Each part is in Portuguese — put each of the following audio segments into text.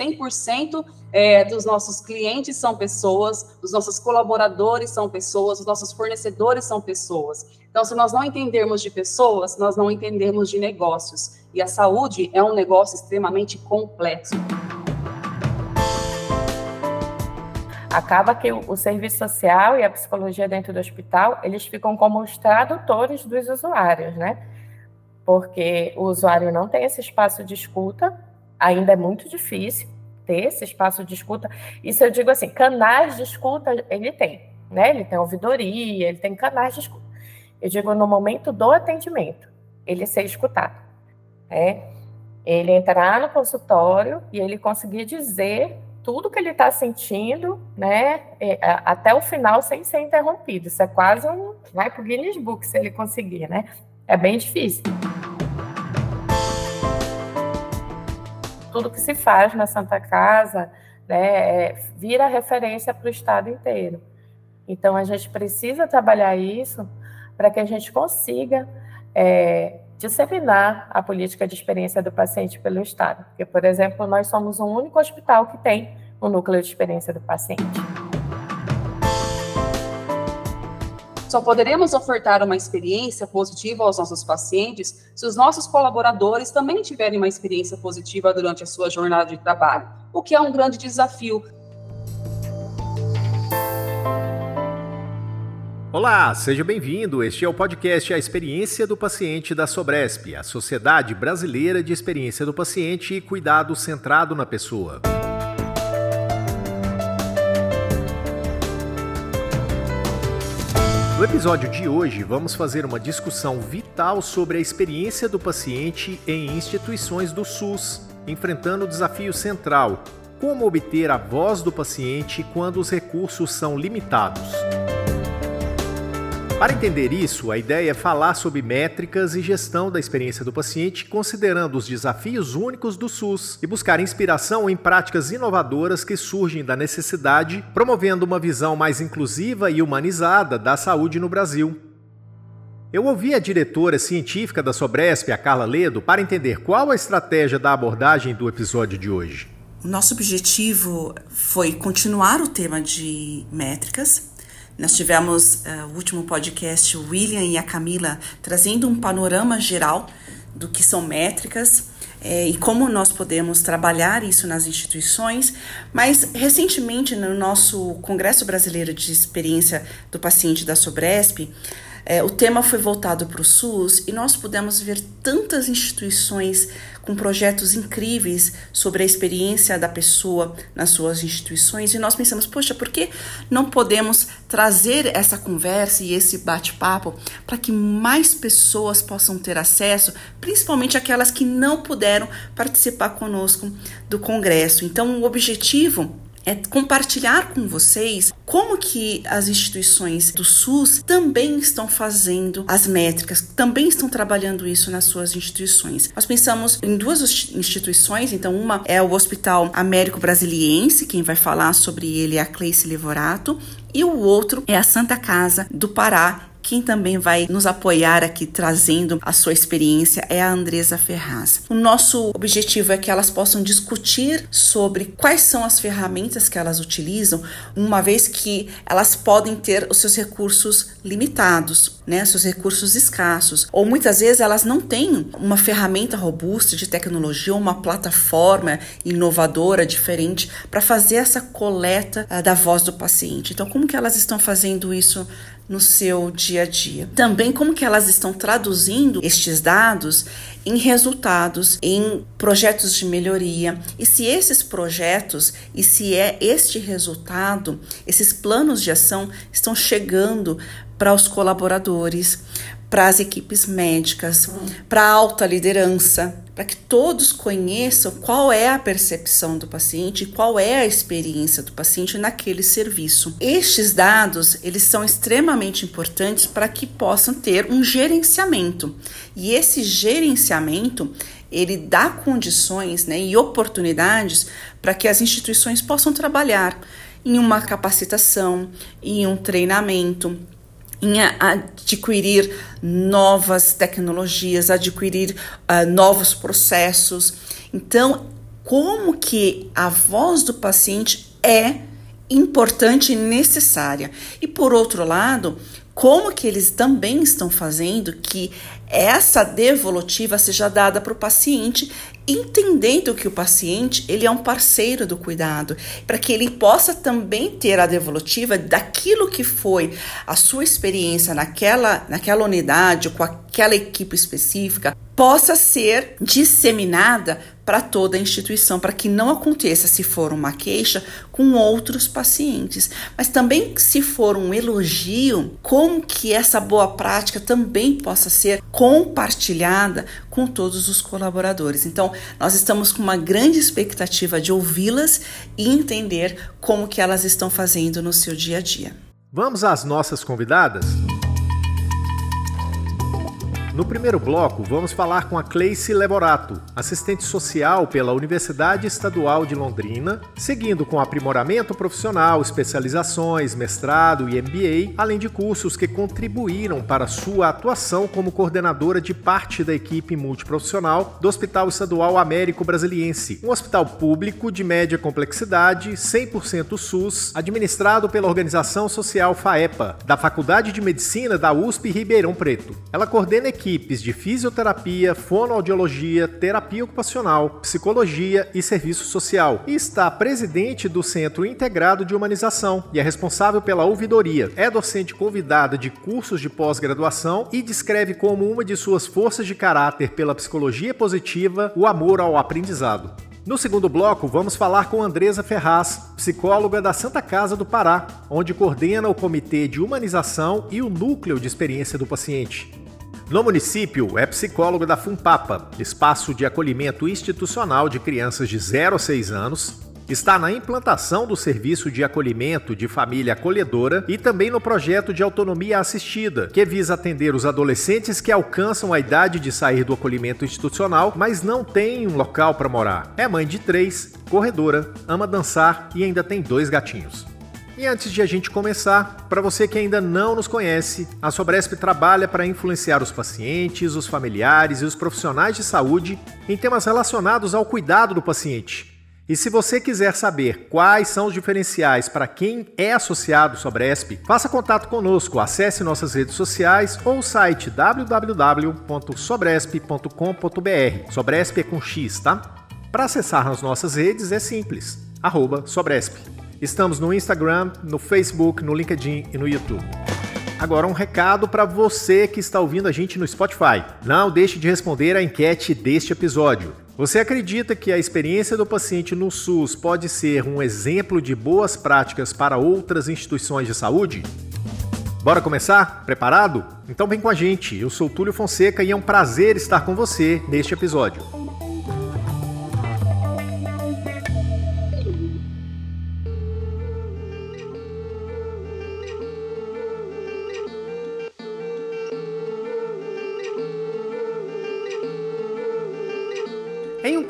100% é, dos nossos clientes são pessoas, os nossos colaboradores são pessoas, os nossos fornecedores são pessoas. Então, se nós não entendermos de pessoas, nós não entendemos de negócios. E a saúde é um negócio extremamente complexo. Acaba que o, serviço social e a psicologia dentro do hospital, eles ficam como os tradutores dos usuários, né? Porque o usuário não tem esse espaço de escuta, ainda é muito difícil ter esse espaço de escuta. Isso eu digo assim, canais de escuta ele tem, né? Ele tem ouvidoria, ele tem canais de escuta. Eu digo no momento do atendimento, ele ser escutado. É, ele entrar no consultório e ele conseguir dizer tudo que ele está sentindo, né, é, até o final sem ser interrompido. Isso é quase um, vai para o Guinness Book se ele conseguir, né? É bem difícil. Tudo que se faz na Santa Casa né, é, vira referência para o Estado inteiro. Então, a gente precisa trabalhar isso para que a gente consiga é, disseminar a política de experiência do paciente pelo Estado. Porque, por exemplo, nós somos o único hospital que tem o núcleo de experiência do paciente. Só poderemos ofertar uma experiência positiva aos nossos pacientes se os nossos colaboradores também tiverem uma experiência positiva durante a sua jornada de trabalho, o que é um grande desafio. Olá, seja bem-vindo. Este é o podcast A Experiência do Paciente da Sobresp, a Sociedade Brasileira de Experiência do Paciente e Cuidado Centrado na Pessoa. No episódio de hoje, vamos fazer uma discussão vital sobre a experiência do paciente em instituições do SUS, enfrentando o desafio central: como obter a voz do paciente quando os recursos são limitados. Para entender isso, a ideia é falar sobre métricas e gestão da experiência do paciente, considerando os desafios únicos do SUS e buscar inspiração em práticas inovadoras que surgem da necessidade, promovendo uma visão mais inclusiva e humanizada da saúde no Brasil. Eu ouvi a diretora científica da Sobresp, a Carla Ledo, para entender qual a estratégia da abordagem do episódio de hoje. Nosso objetivo foi continuar o tema de métricas, nós tivemos uh, o último podcast, o William e a Camila, trazendo um panorama geral do que são métricas é, e como nós podemos trabalhar isso nas instituições, mas recentemente no nosso Congresso Brasileiro de Experiência do Paciente da Sobresp, é, o tema foi voltado para o SUS e nós pudemos ver tantas instituições com projetos incríveis sobre a experiência da pessoa nas suas instituições e nós pensamos, poxa, por que não podemos trazer essa conversa e esse bate-papo para que mais pessoas possam ter acesso, principalmente aquelas que não puderam participar conosco do congresso. Então, o objetivo é compartilhar com vocês como que as instituições do SUS também estão fazendo as métricas, também estão trabalhando isso nas suas instituições. Nós pensamos em duas instituições, então uma é o Hospital Américo Brasiliense, quem vai falar sobre ele é a Cleice Levorato, e o outro é a Santa Casa do Pará, quem também vai nos apoiar aqui trazendo a sua experiência é a Andresa Ferraz. O nosso objetivo é que elas possam discutir sobre quais são as ferramentas que elas utilizam, uma vez que elas podem ter os seus recursos limitados, né, seus recursos escassos, ou muitas vezes elas não têm uma ferramenta robusta de tecnologia, uma plataforma inovadora diferente para fazer essa coleta uh, da voz do paciente. Então, como que elas estão fazendo isso no seu dia a dia. Também como que elas estão traduzindo estes dados em resultados, em projetos de melhoria. E se esses projetos e se é este resultado, esses planos de ação estão chegando para os colaboradores, para as equipes médicas, para a alta liderança, para que todos conheçam qual é a percepção do paciente qual é a experiência do paciente naquele serviço. Estes dados, eles são extremamente importantes para que possam ter um gerenciamento. E esse gerenciamento, ele dá condições né, e oportunidades para que as instituições possam trabalhar em uma capacitação, em um treinamento, em adquirir novas tecnologias, adquirir uh, novos processos. Então, como que a voz do paciente é importante e necessária. E por outro lado, como que eles também estão fazendo que essa devolutiva seja dada para o paciente, entendendo que o paciente ele é um parceiro do cuidado, para que ele possa também ter a devolutiva daquilo que foi a sua experiência naquela, naquela unidade, com aquela equipe específica, possa ser disseminada para toda a instituição, para que não aconteça, se for uma queixa, com outros pacientes. Mas também, se for um elogio, como que essa boa prática também possa ser compartilhada com todos os colaboradores. Então, nós estamos com uma grande expectativa de ouvi-las e entender como que elas estão fazendo no seu dia a dia. Vamos às nossas convidadas? No primeiro bloco, vamos falar com a Cleice Leborato, assistente social pela Universidade Estadual de Londrina, seguindo com aprimoramento profissional, especializações, mestrado e MBA, além de cursos que contribuíram para sua atuação como coordenadora de parte da equipe multiprofissional do Hospital Estadual Américo Brasiliense, um hospital público de média complexidade, 100% SUS, administrado pela organização social FAEPA, da Faculdade de Medicina da USP Ribeirão Preto. Ela coordena equipe equipes de fisioterapia, fonoaudiologia, terapia ocupacional, psicologia e serviço social e está presidente do Centro Integrado de Humanização e é responsável pela ouvidoria. É docente convidada de cursos de pós-graduação e descreve como uma de suas forças de caráter pela psicologia positiva o amor ao aprendizado. No segundo bloco, vamos falar com Andresa Ferraz, psicóloga da Santa Casa do Pará, onde coordena o Comitê de Humanização e o Núcleo de Experiência do Paciente. No município, é psicólogo da FUNPAPA, espaço de acolhimento institucional de crianças de 0 a 6 anos, está na implantação do serviço de acolhimento de família acolhedora e também no projeto de autonomia assistida, que visa atender os adolescentes que alcançam a idade de sair do acolhimento institucional, mas não têm um local para morar. É mãe de três, corredora, ama dançar e ainda tem dois gatinhos. E antes de a gente começar, para você que ainda não nos conhece, a Sobresp trabalha para influenciar os pacientes, os familiares e os profissionais de saúde em temas relacionados ao cuidado do paciente. E se você quiser saber quais são os diferenciais para quem é associado Sobresp, faça contato conosco, acesse nossas redes sociais ou o site www.sobresp.com.br. Sobresp é com X, tá? Para acessar nas nossas redes é simples, arroba Sobresp. Estamos no Instagram, no Facebook, no LinkedIn e no YouTube. Agora um recado para você que está ouvindo a gente no Spotify. Não deixe de responder a enquete deste episódio. Você acredita que a experiência do paciente no SUS pode ser um exemplo de boas práticas para outras instituições de saúde? Bora começar? Preparado? Então vem com a gente. Eu sou Túlio Fonseca e é um prazer estar com você neste episódio.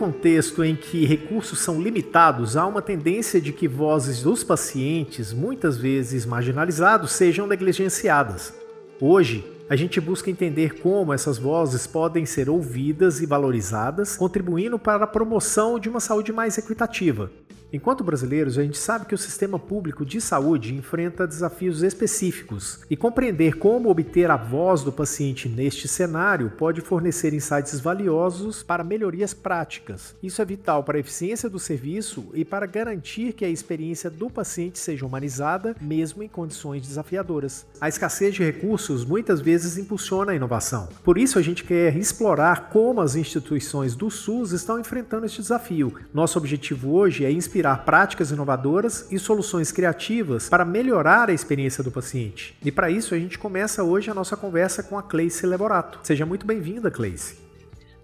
Contexto em que recursos são limitados, há uma tendência de que vozes dos pacientes, muitas vezes marginalizados, sejam negligenciadas. Hoje, a gente busca entender como essas vozes podem ser ouvidas e valorizadas, contribuindo para a promoção de uma saúde mais equitativa. Enquanto brasileiros, a gente sabe que o sistema público de saúde enfrenta desafios específicos e compreender como obter a voz do paciente neste cenário pode fornecer insights valiosos para melhorias práticas. Isso é vital para a eficiência do serviço e para garantir que a experiência do paciente seja humanizada, mesmo em condições desafiadoras. A escassez de recursos muitas vezes impulsiona a inovação. Por isso, a gente quer explorar como as instituições do SUS estão enfrentando este desafio. Nosso objetivo hoje é inspirar inspirar práticas inovadoras e soluções criativas para melhorar a experiência do paciente. E para isso a gente começa hoje a nossa conversa com a Cleice Leborato. Seja muito bem-vinda, Cleice.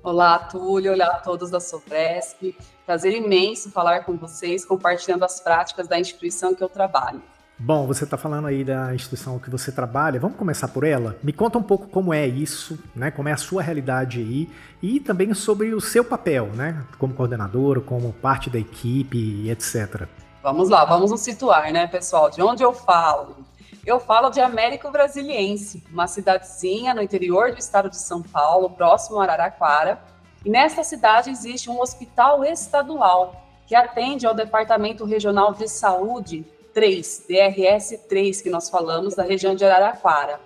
Olá, Túlio. Olá a todos da Sofresp. Prazer imenso falar com vocês, compartilhando as práticas da instituição que eu trabalho. Bom, você está falando aí da instituição que você trabalha. Vamos começar por ela? Me conta um pouco como é isso, né? Como é a sua realidade aí e também sobre o seu papel, né? Como coordenador, como parte da equipe, etc. Vamos lá, vamos nos situar, né, pessoal? De onde eu falo? Eu falo de Américo Brasiliense, uma cidadezinha no interior do estado de São Paulo, próximo a Araraquara. E nesta cidade existe um hospital estadual que atende ao Departamento Regional de Saúde 3, DRS 3, que nós falamos, da região de Araraquara.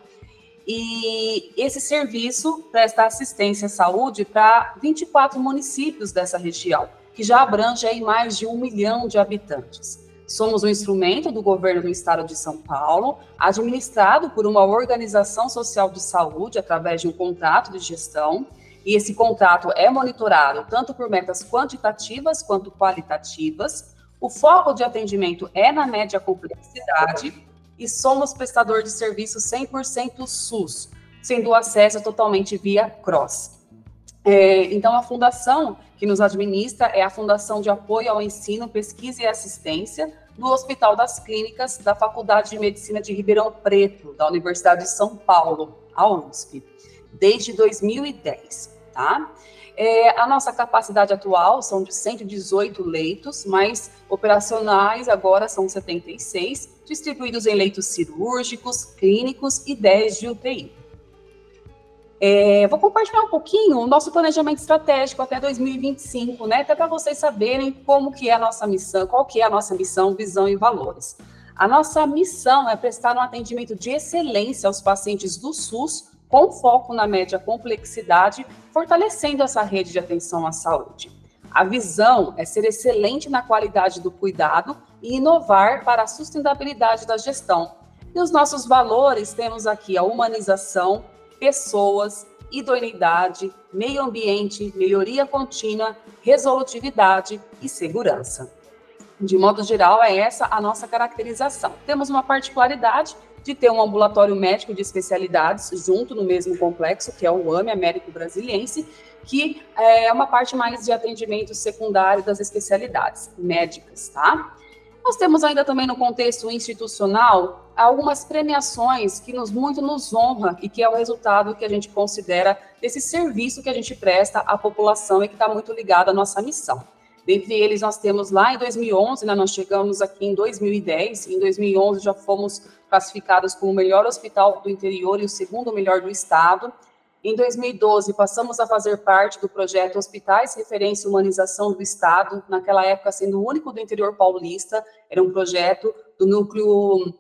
E esse serviço presta assistência à saúde para 24 municípios dessa região, que já abrange aí mais de um milhão de habitantes. Somos um instrumento do governo do estado de São Paulo, administrado por uma organização social de saúde através de um contrato de gestão, e esse contrato é monitorado tanto por metas quantitativas quanto qualitativas. O foco de atendimento é na média complexidade e somos prestador de serviço 100% SUS, sendo o acesso totalmente via CROSS. É, então, a fundação que nos administra é a Fundação de Apoio ao Ensino, Pesquisa e Assistência do Hospital das Clínicas da Faculdade de Medicina de Ribeirão Preto, da Universidade de São Paulo, a USP, desde 2010, tá? É, a nossa capacidade atual são de 118 leitos, mas operacionais agora são 76, distribuídos em leitos cirúrgicos, clínicos e 10 de UTI. É, vou compartilhar um pouquinho o nosso planejamento estratégico até 2025, né? Até para vocês saberem como que é a nossa missão, qual que é a nossa missão, visão e valores. A nossa missão é prestar um atendimento de excelência aos pacientes do SUS, com foco na média complexidade, fortalecendo essa rede de atenção à saúde. A visão é ser excelente na qualidade do cuidado e inovar para a sustentabilidade da gestão. E os nossos valores temos aqui a humanização, pessoas, idoneidade, meio ambiente, melhoria contínua, resolutividade e segurança. De modo geral, é essa a nossa caracterização. Temos uma particularidade de ter um ambulatório médico de especialidades junto no mesmo complexo, que é o AME Américo Brasiliense, que é uma parte mais de atendimento secundário das especialidades médicas, tá? Nós temos ainda também no contexto institucional algumas premiações que nos muito nos honra e que é o resultado que a gente considera desse serviço que a gente presta à população e que está muito ligado à nossa missão. Dentre eles, nós temos lá em 2011, né, nós chegamos aqui em 2010, em 2011 já fomos classificados como o melhor hospital do interior e o segundo melhor do estado. Em 2012, passamos a fazer parte do projeto Hospitais Referência e Humanização do Estado, naquela época sendo o único do interior paulista, era um projeto do núcleo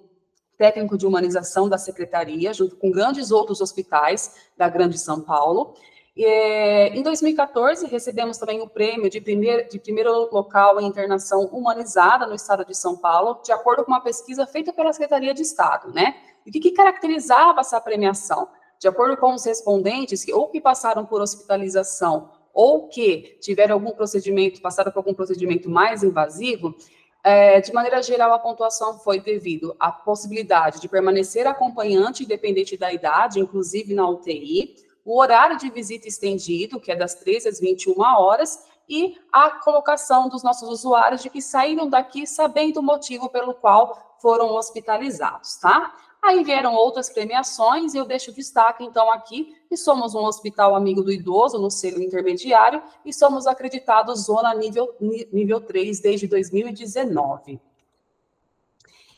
técnico de humanização da secretaria, junto com grandes outros hospitais da Grande São Paulo. É, em 2014, recebemos também o prêmio de primeiro, de primeiro local em internação humanizada no estado de São Paulo, de acordo com uma pesquisa feita pela Secretaria de Estado, né? E o que, que caracterizava essa premiação? De acordo com os respondentes, que ou que passaram por hospitalização ou que tiveram algum procedimento, passaram por algum procedimento mais invasivo, é, de maneira geral, a pontuação foi devido à possibilidade de permanecer acompanhante, independente da idade, inclusive na UTI, o horário de visita estendido, que é das 13 às 21 horas, e a colocação dos nossos usuários de que saíram daqui sabendo o motivo pelo qual foram hospitalizados, tá? Aí vieram outras premiações, e eu deixo destaque, então, aqui, que somos um hospital amigo do idoso, no selo intermediário, e somos acreditados zona nível, nível 3 desde 2019.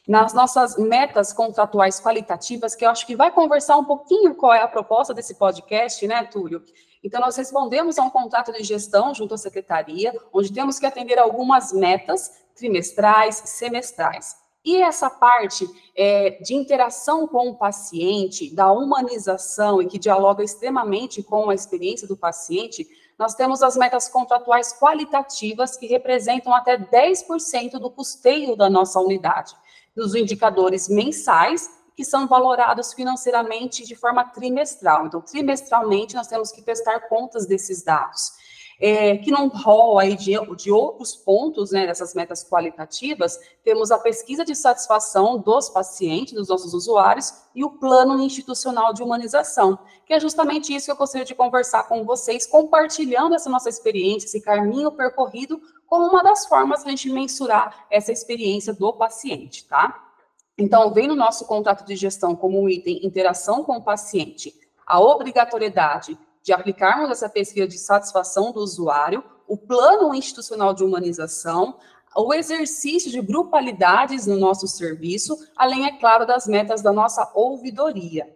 Nas nossas metas contratuais qualitativas, que eu acho que vai conversar um pouquinho qual é a proposta desse podcast, né, Túlio? Então, nós respondemos a um contrato de gestão junto à secretaria, onde temos que atender algumas metas trimestrais, semestrais. E essa parte é, de interação com o paciente, da humanização e que dialoga extremamente com a experiência do paciente, nós temos as metas contratuais qualitativas que representam até 10% do custeio da nossa unidade, dos indicadores mensais que são valorados financeiramente de forma trimestral. Então, trimestralmente, nós temos que prestar contas desses dados é, que não rol aí de, de outros pontos, né, dessas metas qualitativas, temos a pesquisa de satisfação dos pacientes, dos nossos usuários, e o plano institucional de humanização, que é justamente isso que eu gostaria de conversar com vocês, compartilhando essa nossa experiência, esse caminho percorrido, como uma das formas de a gente mensurar essa experiência do paciente, tá? Então, vem no nosso contrato de gestão como um item interação com o paciente, a obrigatoriedade de aplicarmos essa pesquisa de satisfação do usuário, o plano institucional de humanização, o exercício de grupalidades no nosso serviço, além, é claro, das metas da nossa ouvidoria.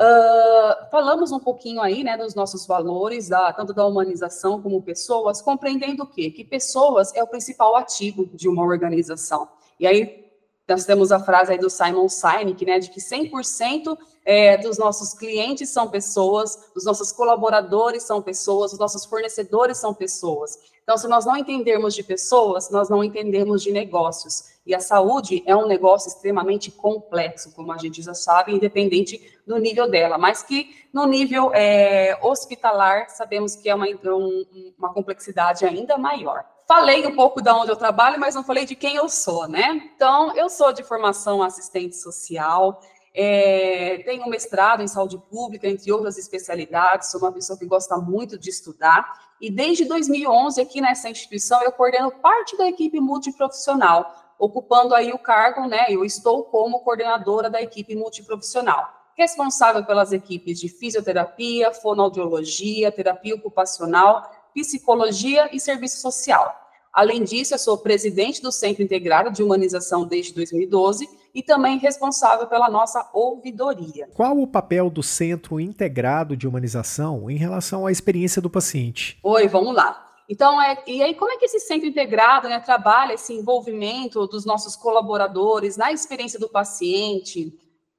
Uh, falamos um pouquinho aí, né, dos nossos valores, da, tanto da humanização como pessoas, compreendendo o quê? Que pessoas é o principal ativo de uma organização. E aí, nós temos a frase aí do Simon Sinek, né, de que 100% é, dos nossos clientes são pessoas, os nossos colaboradores são pessoas, os nossos fornecedores são pessoas. Então, se nós não entendermos de pessoas, nós não entendemos de negócios. E a saúde é um negócio extremamente complexo, como a gente já sabe, independente do nível dela, mas que no nível é, hospitalar sabemos que é uma, um, uma complexidade ainda maior. Falei um pouco de onde eu trabalho, mas não falei de quem eu sou, né? Então, eu sou de formação assistente social, é, tenho um mestrado em saúde pública, entre outras especialidades, sou uma pessoa que gosta muito de estudar, e desde 2011, aqui nessa instituição, eu coordeno parte da equipe multiprofissional, ocupando aí o cargo, né? Eu estou como coordenadora da equipe multiprofissional, responsável pelas equipes de fisioterapia, fonoaudiologia, terapia ocupacional, psicologia e serviço social. Além disso, eu sou presidente do Centro Integrado de Humanização desde 2012 e também responsável pela nossa ouvidoria. Qual o papel do Centro Integrado de Humanização em relação à experiência do paciente? Oi, vamos lá. Então, é, e aí, como é que esse centro integrado né, trabalha esse envolvimento dos nossos colaboradores na experiência do paciente,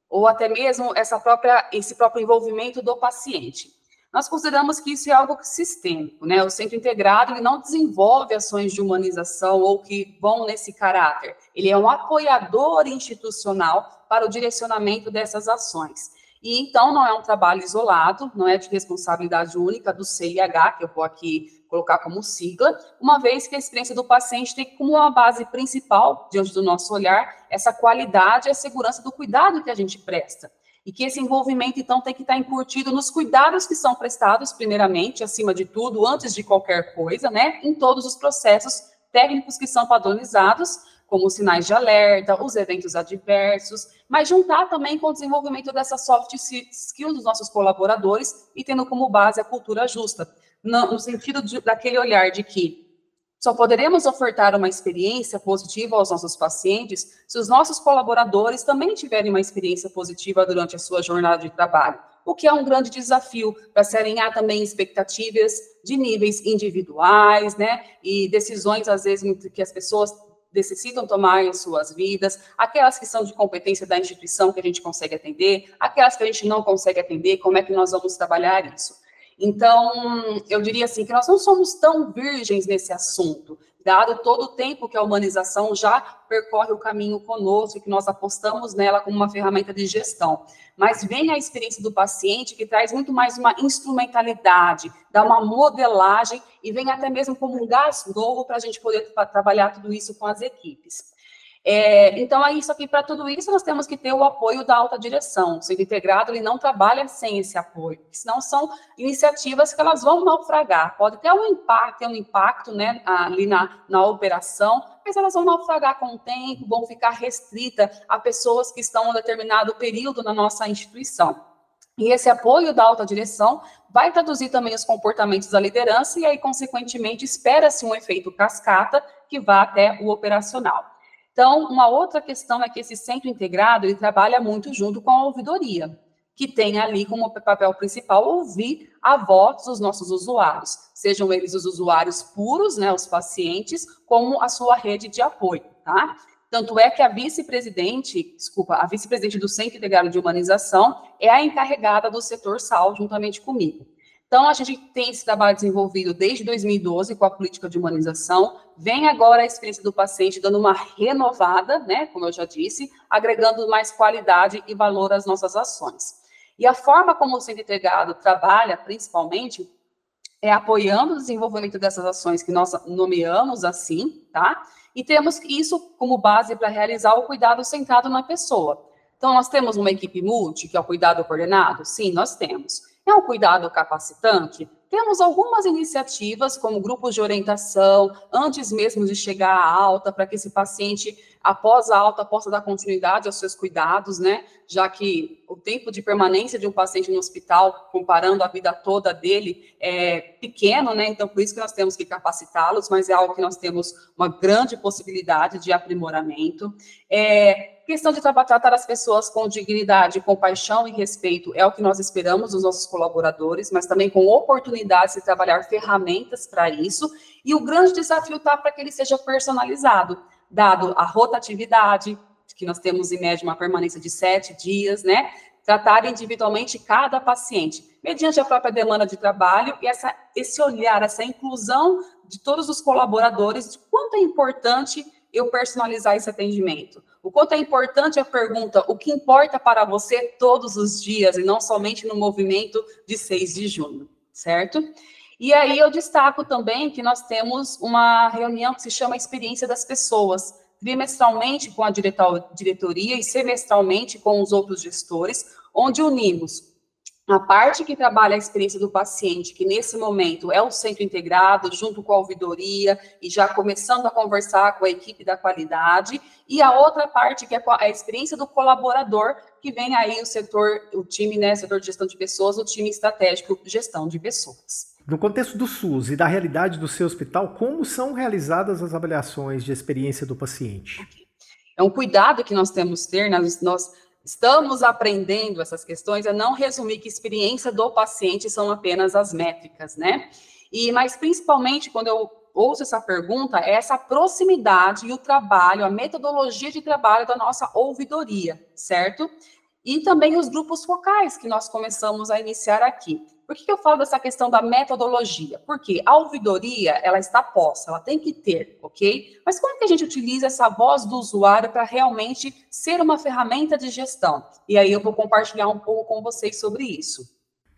ou até mesmo essa própria, esse próprio envolvimento do paciente? Nós consideramos que isso é algo sistêmico, né? O centro integrado ele não desenvolve ações de humanização ou que vão nesse caráter. Ele é um apoiador institucional para o direcionamento dessas ações. E então não é um trabalho isolado, não é de responsabilidade única do CIH, que eu vou aqui colocar como sigla, uma vez que a experiência do paciente tem como uma base principal, diante do nosso olhar, essa qualidade e a segurança do cuidado que a gente presta. E que esse envolvimento, então, tem que estar incutido nos cuidados que são prestados, primeiramente, acima de tudo, antes de qualquer coisa, né, em todos os processos técnicos que são padronizados, como os sinais de alerta, os eventos adversos, mas juntar também com o desenvolvimento dessas soft skills dos nossos colaboradores e tendo como base a cultura justa, no, sentido de, daquele olhar de que só poderemos ofertar uma experiência positiva aos nossos pacientes se os nossos colaboradores também tiverem uma experiência positiva durante a sua jornada de trabalho, o que é um grande desafio para se alinhar também expectativas de níveis individuais, né, e decisões, às vezes, que as pessoas necessitam tomar em suas vidas, aquelas que são de competência da instituição que a gente consegue atender, aquelas que a gente não consegue atender, como é que nós vamos trabalhar isso. Então, eu diria assim que nós não somos tão virgens nesse assunto, dado todo o tempo que a humanização já percorre o caminho conosco e que nós apostamos nela como uma ferramenta de gestão. Mas vem a experiência do paciente que traz muito mais uma instrumentalidade, dá uma modelagem e vem até mesmo como um gás novo para a gente poder trabalhar tudo isso com as equipes. É, então, é isso aqui, para tudo isso, nós temos que ter o apoio da alta direção. O Centro Integrado, ele não trabalha sem esse apoio, senão são iniciativas que elas vão naufragar. Pode ter um impacto, ter um impacto né, ali na, na operação, mas elas vão naufragar com o tempo, vão ficar restritas a pessoas que estão em um determinado período na nossa instituição. E esse apoio da alta direção vai traduzir também os comportamentos da liderança e aí, consequentemente, espera-se um efeito cascata que vá até o operacional. Então, uma outra questão é que esse centro integrado ele trabalha muito junto com a ouvidoria, que tem ali como papel principal ouvir a voz dos nossos usuários, sejam eles os usuários puros, né, os pacientes, como a sua rede de apoio, tá? Tanto é que a vice-presidente, desculpa, a vice-presidente do Centro Integrado de Humanização é a encarregada do setor SAL, juntamente comigo. Então, a gente tem esse trabalho desenvolvido desde 2012 com a política de humanização, vem agora a experiência do paciente dando uma renovada, né, como eu já disse, agregando mais qualidade e valor às nossas ações. E a forma como o Centro Integrado trabalha, principalmente, é apoiando o desenvolvimento dessas ações que nós nomeamos assim, tá? E temos isso como base para realizar o cuidado centrado na pessoa. Então, nós temos uma equipe multi, que é o cuidado coordenado? Sim, nós temos. É cuidado capacitante? Temos algumas iniciativas, como grupos de orientação, antes mesmo de chegar à alta, para que esse paciente, após a alta, possa dar continuidade aos seus cuidados, né? Já que o tempo de permanência de um paciente no hospital, comparando a vida toda dele, é pequeno, né? Então, por isso que nós temos que capacitá-los, mas é algo que nós temos uma grande possibilidade de aprimoramento. É, Questão de tratar as pessoas com dignidade, compaixão e respeito é o que nós esperamos dos nossos colaboradores, mas também com oportunidades de trabalhar ferramentas para isso. E o grande desafio está para que ele seja personalizado, dado a rotatividade, que nós temos em média uma permanência de sete dias, né? Tratar individualmente cada paciente, mediante a própria demanda de trabalho e essa, esse olhar, essa inclusão de todos os colaboradores, de quanto é importante eu personalizar esse atendimento. O quanto é importante a pergunta, o que importa para você todos os dias, e não somente no movimento de 6 de junho, certo? E aí eu destaco também que nós temos uma reunião que se chama Experiência das Pessoas, trimestralmente com a diretoria e semestralmente com os outros gestores, onde unimos a parte que trabalha a experiência do paciente, que nesse momento é o centro integrado, junto com a ouvidoria, e já começando a conversar com a equipe da qualidade, e a outra parte que é a experiência do colaborador, que vem aí o setor, o time, né, setor de gestão de pessoas, o time estratégico de gestão de pessoas. No contexto do SUS e da realidade do seu hospital, como são realizadas as avaliações de experiência do paciente? É um cuidado que nós temos que ter, nós, nós estamos aprendendo essas questões, é não resumir que experiência do paciente são apenas as métricas, né? E, mas principalmente quando eu ouço essa pergunta, é essa proximidade e o trabalho, a metodologia de trabalho da nossa ouvidoria, certo? E também os grupos focais que nós começamos a iniciar aqui. Por que, eu falo dessa questão da metodologia? Porque a ouvidoria, ela está posta, ela tem que ter, ok? Mas como que a gente utiliza essa voz do usuário para realmente ser uma ferramenta de gestão? E aí eu vou compartilhar um pouco com vocês sobre isso.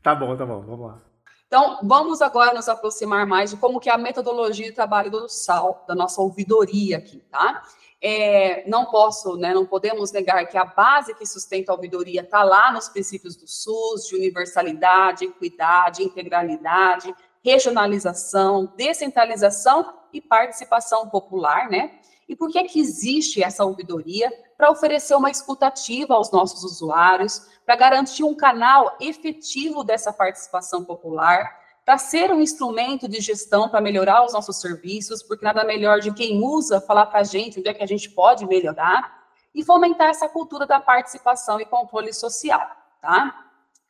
Tá bom, tá bom, vamos lá. Então, vamos agora nos aproximar mais de como que é a metodologia de trabalho do SAL, da nossa ouvidoria aqui, tá? É, não posso, né, não podemos negar que a base que sustenta a ouvidoria está lá nos princípios do SUS, de universalidade, equidade, integralidade, regionalização, descentralização e participação popular, né? E por que é que existe essa ouvidoria? Para oferecer uma escutativa aos nossos usuários, para garantir um canal efetivo dessa participação popular, para ser um instrumento de gestão para melhorar os nossos serviços, porque nada melhor de quem usa falar para a gente onde é que a gente pode melhorar, e fomentar essa cultura da participação e controle social, tá?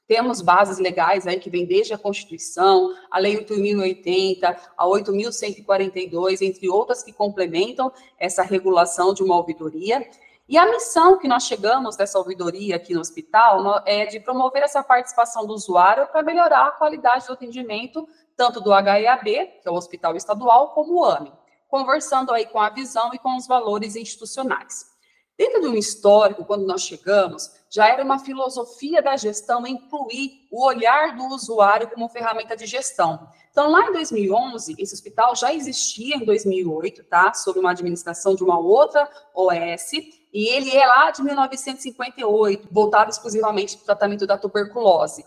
Temos bases legais aí que vêm desde a Constituição, a Lei 8.080, a 8.142, entre outras que complementam essa regulação de uma ouvidoria. E a missão que nós chegamos dessa ouvidoria aqui no hospital é de promover essa participação do usuário para melhorar a qualidade do atendimento, tanto do HEAB, que é o Hospital Estadual, como o AME, conversando aí com a visão e com os valores institucionais. Dentro de um histórico, quando nós chegamos, já era uma filosofia da gestão incluir o olhar do usuário como ferramenta de gestão. Então, lá em 2011, esse hospital já existia em 2008, tá? Sob uma administração de uma outra OS, e ele é lá de 1958, voltado exclusivamente para o tratamento da tuberculose.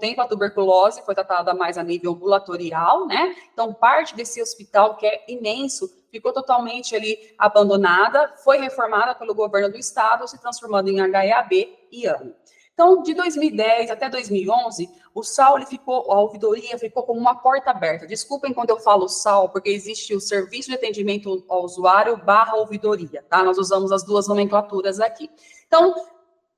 Tempo, a tuberculose foi tratada mais a nível ambulatorial, né? Então, parte desse hospital, que é imenso, ficou totalmente ali abandonada, foi reformada pelo governo do estado, se transformando em HEAB e AME. Então, de 2010 até 2011, o SAL ficou, a ouvidoria ficou como uma porta aberta. Desculpem quando eu falo SAL, porque existe o Serviço de Atendimento ao Usuário barra ouvidoria, tá? Nós usamos as duas nomenclaturas aqui. Então,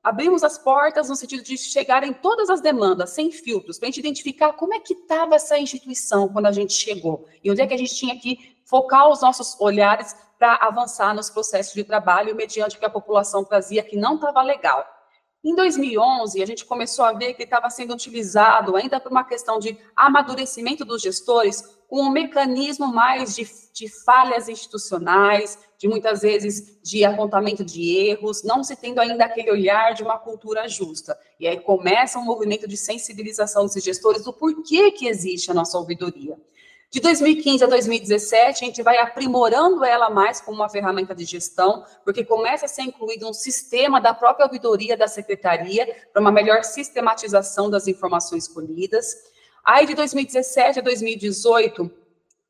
abrimos as portas no sentido de chegarem todas as demandas, sem filtros, para a gente identificar como é que estava essa instituição quando a gente chegou, e onde é que a gente tinha que focar os nossos olhares para avançar nos processos de trabalho, mediante o que a população trazia que não estava legal. Em 2011, a gente começou a ver que estava sendo utilizado, ainda por uma questão de amadurecimento dos gestores, com um mecanismo mais de, de, falhas institucionais, de muitas vezes de apontamento de erros, não se tendo ainda aquele olhar de uma cultura justa. E aí começa um movimento de sensibilização desses gestores do porquê que existe a nossa ouvidoria. De 2015 a 2017, a gente vai aprimorando ela mais como uma ferramenta de gestão, porque começa a ser incluído um sistema da própria ouvidoria da secretaria para uma melhor sistematização das informações colhidas. Aí, de 2017 a 2018,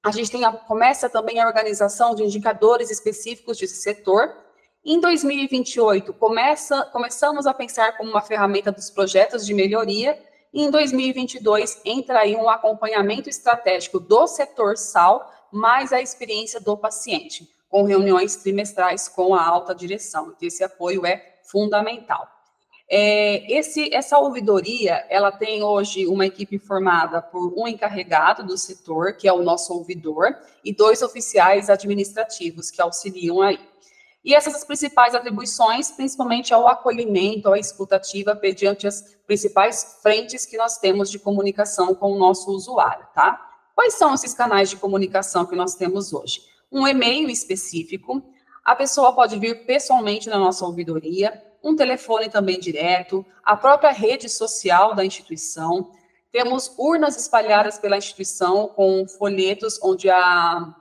a gente tem a, começa também a organização de indicadores específicos desse setor. Em 2028, começa, começamos a pensar como uma ferramenta dos projetos de melhoria em 2022 entra aí um acompanhamento estratégico do setor sal, mais a experiência do paciente. com reuniões trimestrais com a alta direção. Esse apoio é fundamental. É, esse, essa ouvidoria, ela tem hoje uma equipe formada por um encarregado do setor, que é o nosso ouvidor, e dois oficiais administrativos que auxiliam aí. E essas as principais atribuições, principalmente ao acolhimento, à escutativa, mediante as principais frentes que nós temos de comunicação com o nosso usuário, tá? Quais são esses canais de comunicação que nós temos hoje? Um e-mail específico, a pessoa pode vir pessoalmente na nossa ouvidoria, um telefone também direto, a própria rede social da instituição. Temos urnas espalhadas pela instituição com folhetos onde a,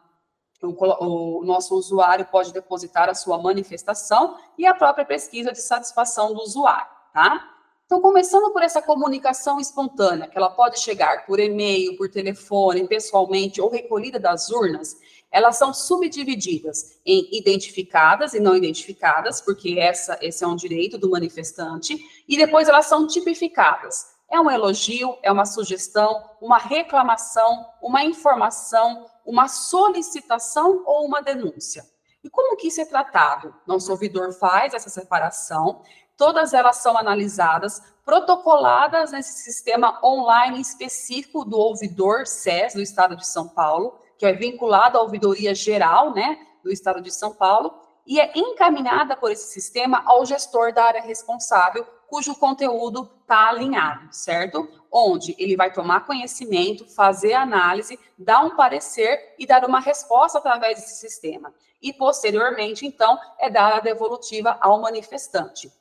o, o nosso usuário pode depositar a sua manifestação e a própria pesquisa de satisfação do usuário, tá? Então, começando por essa comunicação espontânea, que ela pode chegar por e-mail, por telefone, pessoalmente ou recolhida das urnas, elas são subdivididas em identificadas e não identificadas, porque essa, esse é um direito do manifestante, e depois elas são tipificadas. É um elogio, é uma sugestão, uma reclamação, uma informação, uma solicitação ou uma denúncia. E como que isso é tratado? Nosso ouvidor faz essa separação, todas elas são analisadas, protocoladas nesse sistema online específico do ouvidor SES do Estado de São Paulo, que é vinculada à ouvidoria geral, né, do Estado de São Paulo, e é encaminhada por esse sistema ao gestor da área responsável, cujo conteúdo está alinhado, certo? Onde ele vai tomar conhecimento, fazer análise, dar um parecer e dar uma resposta através desse sistema. E, posteriormente, então, é dar a devolutiva ao manifestante.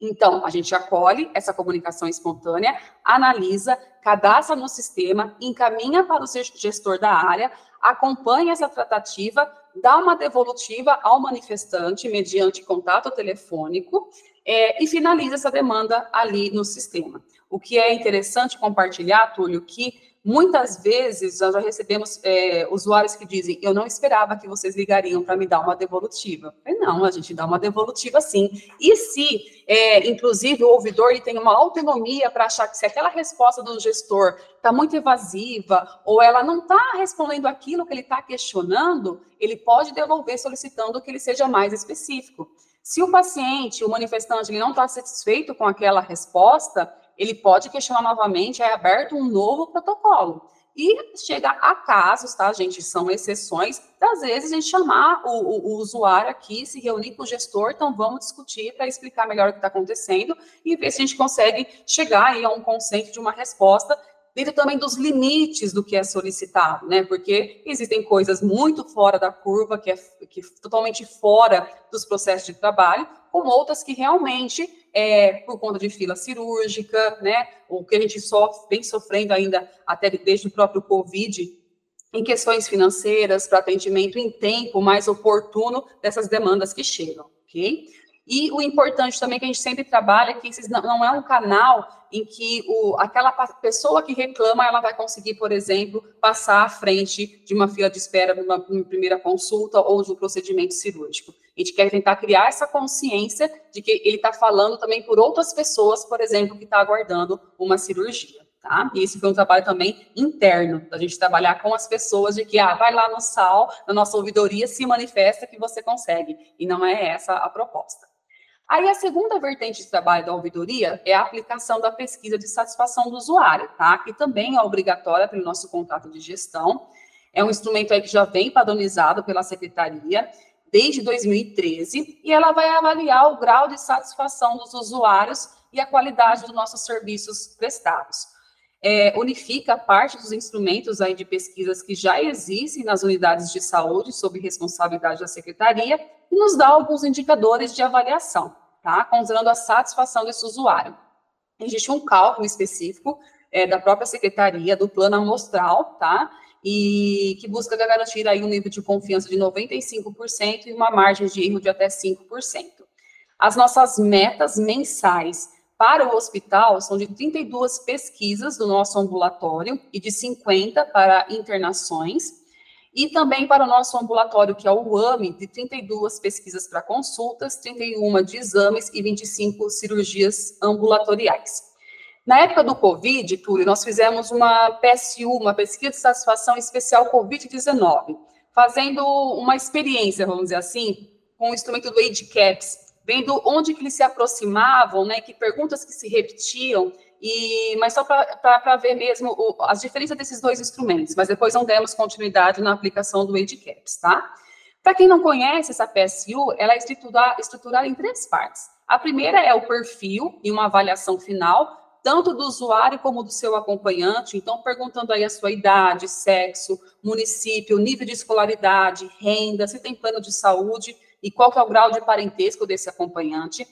Então, a gente acolhe essa comunicação espontânea, analisa, cadastra no sistema, encaminha para o gestor da área, acompanha essa tratativa, dá uma devolutiva ao manifestante mediante contato telefônico é, e finaliza essa demanda ali no sistema. O que é interessante compartilhar, Túlio, que Muitas vezes nós já recebemos é, usuários que dizem: Eu não esperava que vocês ligariam para me dar uma devolutiva. falei, não, a gente dá uma devolutiva sim. E se, é, inclusive, o ouvidor ele tem uma autonomia para achar que se aquela resposta do gestor está muito evasiva ou ela não está respondendo aquilo que ele está questionando, ele pode devolver solicitando que ele seja mais específico. Se o paciente, o manifestante, ele não está satisfeito com aquela resposta, ele pode questionar novamente, é aberto um novo protocolo. E chega a casos, tá, gente? São exceções, às vezes a gente chamar o, o, o usuário aqui, se reunir com o gestor, então vamos discutir para explicar melhor o que está acontecendo e ver se a gente consegue chegar aí a um consenso de uma resposta dentro também dos limites do que é solicitado, né? Porque existem coisas muito fora da curva, que é, que é totalmente fora dos processos de trabalho, como outras que realmente é, por conta de fila cirúrgica, né? O que a gente sofre, vem sofrendo ainda até desde o próprio Covid, em questões financeiras, para atendimento em tempo mais oportuno dessas demandas que chegam, ok? E o importante também que a gente sempre trabalha é que não é um canal em que o, aquela pessoa que reclama ela vai conseguir, por exemplo, passar à frente de uma fila de espera numa primeira consulta ou de um procedimento cirúrgico. A gente quer tentar criar essa consciência de que ele está falando também por outras pessoas, por exemplo, que está aguardando uma cirurgia. Tá? E esse foi um trabalho também interno, da gente trabalhar com as pessoas de que, ah, vai lá no SAL, na nossa ouvidoria, se manifesta que você consegue. E não é essa a proposta. Aí a segunda vertente de trabalho da ouvidoria é a aplicação da pesquisa de satisfação do usuário, tá? Que também é obrigatória pelo nosso contrato de gestão. É um instrumento aí que já vem padronizado pela secretaria desde 2013 e ela vai avaliar o grau de satisfação dos usuários e a qualidade dos nossos serviços prestados. É, unifica parte dos instrumentos aí de pesquisas que já existem nas unidades de saúde sob responsabilidade da secretaria e nos dá alguns indicadores de avaliação, tá? Considerando a satisfação desse usuário. Existe um cálculo específico é, da própria secretaria, do plano amostral, tá? E que busca garantir aí um nível de confiança de 95% e uma margem de erro de até 5%. As nossas metas mensais para o hospital são de 32 pesquisas do nosso ambulatório e de 50 para internações. E também para o nosso ambulatório, que é o AME, de 32 pesquisas para consultas, 31 de exames e 25 cirurgias ambulatoriais. Na época do Covid, Túlio, nós fizemos uma PSU, uma pesquisa de satisfação especial Covid-19. fazendo uma experiência, vamos dizer assim, com o instrumento do Age Caps, vendo onde que eles se aproximavam, né, que perguntas que se repetiam, e, mas só para ver mesmo o, as diferenças desses dois instrumentos, mas depois não demos continuidade na aplicação do Age Caps, tá? Para quem não conhece essa PSU, ela é estruturada, estruturada em três partes. A primeira é o perfil e uma avaliação final, tanto do usuário como do seu acompanhante, então perguntando aí a sua idade, sexo, município, nível de escolaridade, renda, se tem plano de saúde e qual que é o grau de parentesco desse acompanhante.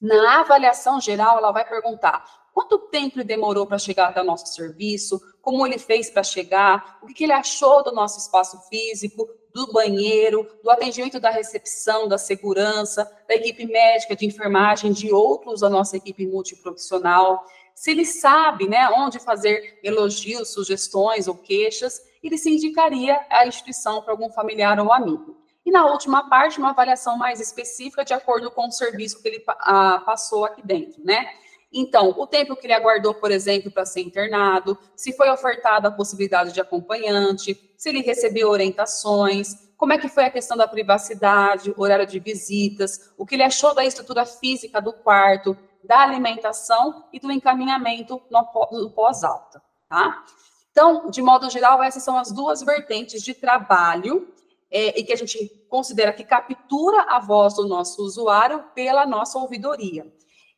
Na avaliação geral, ela vai perguntar quanto tempo ele demorou para chegar até o nosso serviço, como ele fez para chegar, o que, que ele achou do nosso espaço físico, do banheiro, do atendimento da recepção, da segurança, da equipe médica, de enfermagem, de outros da nossa equipe multiprofissional. Se ele sabe né, onde fazer elogios, sugestões ou queixas, ele se indicaria a instituição para algum familiar ou amigo. E na última parte, uma avaliação mais específica de acordo com o serviço que ele a, passou aqui dentro, né? Então, o tempo que ele aguardou, por exemplo, para ser internado, se foi ofertada a possibilidade de acompanhante, se ele recebeu orientações, como é que foi a questão da privacidade, horário de visitas, o que ele achou da estrutura física do quarto, da alimentação e do encaminhamento no pós-alta, tá? Então, de modo geral, essas são as duas vertentes de trabalho é, e que a gente considera que captura a voz do nosso usuário pela nossa ouvidoria.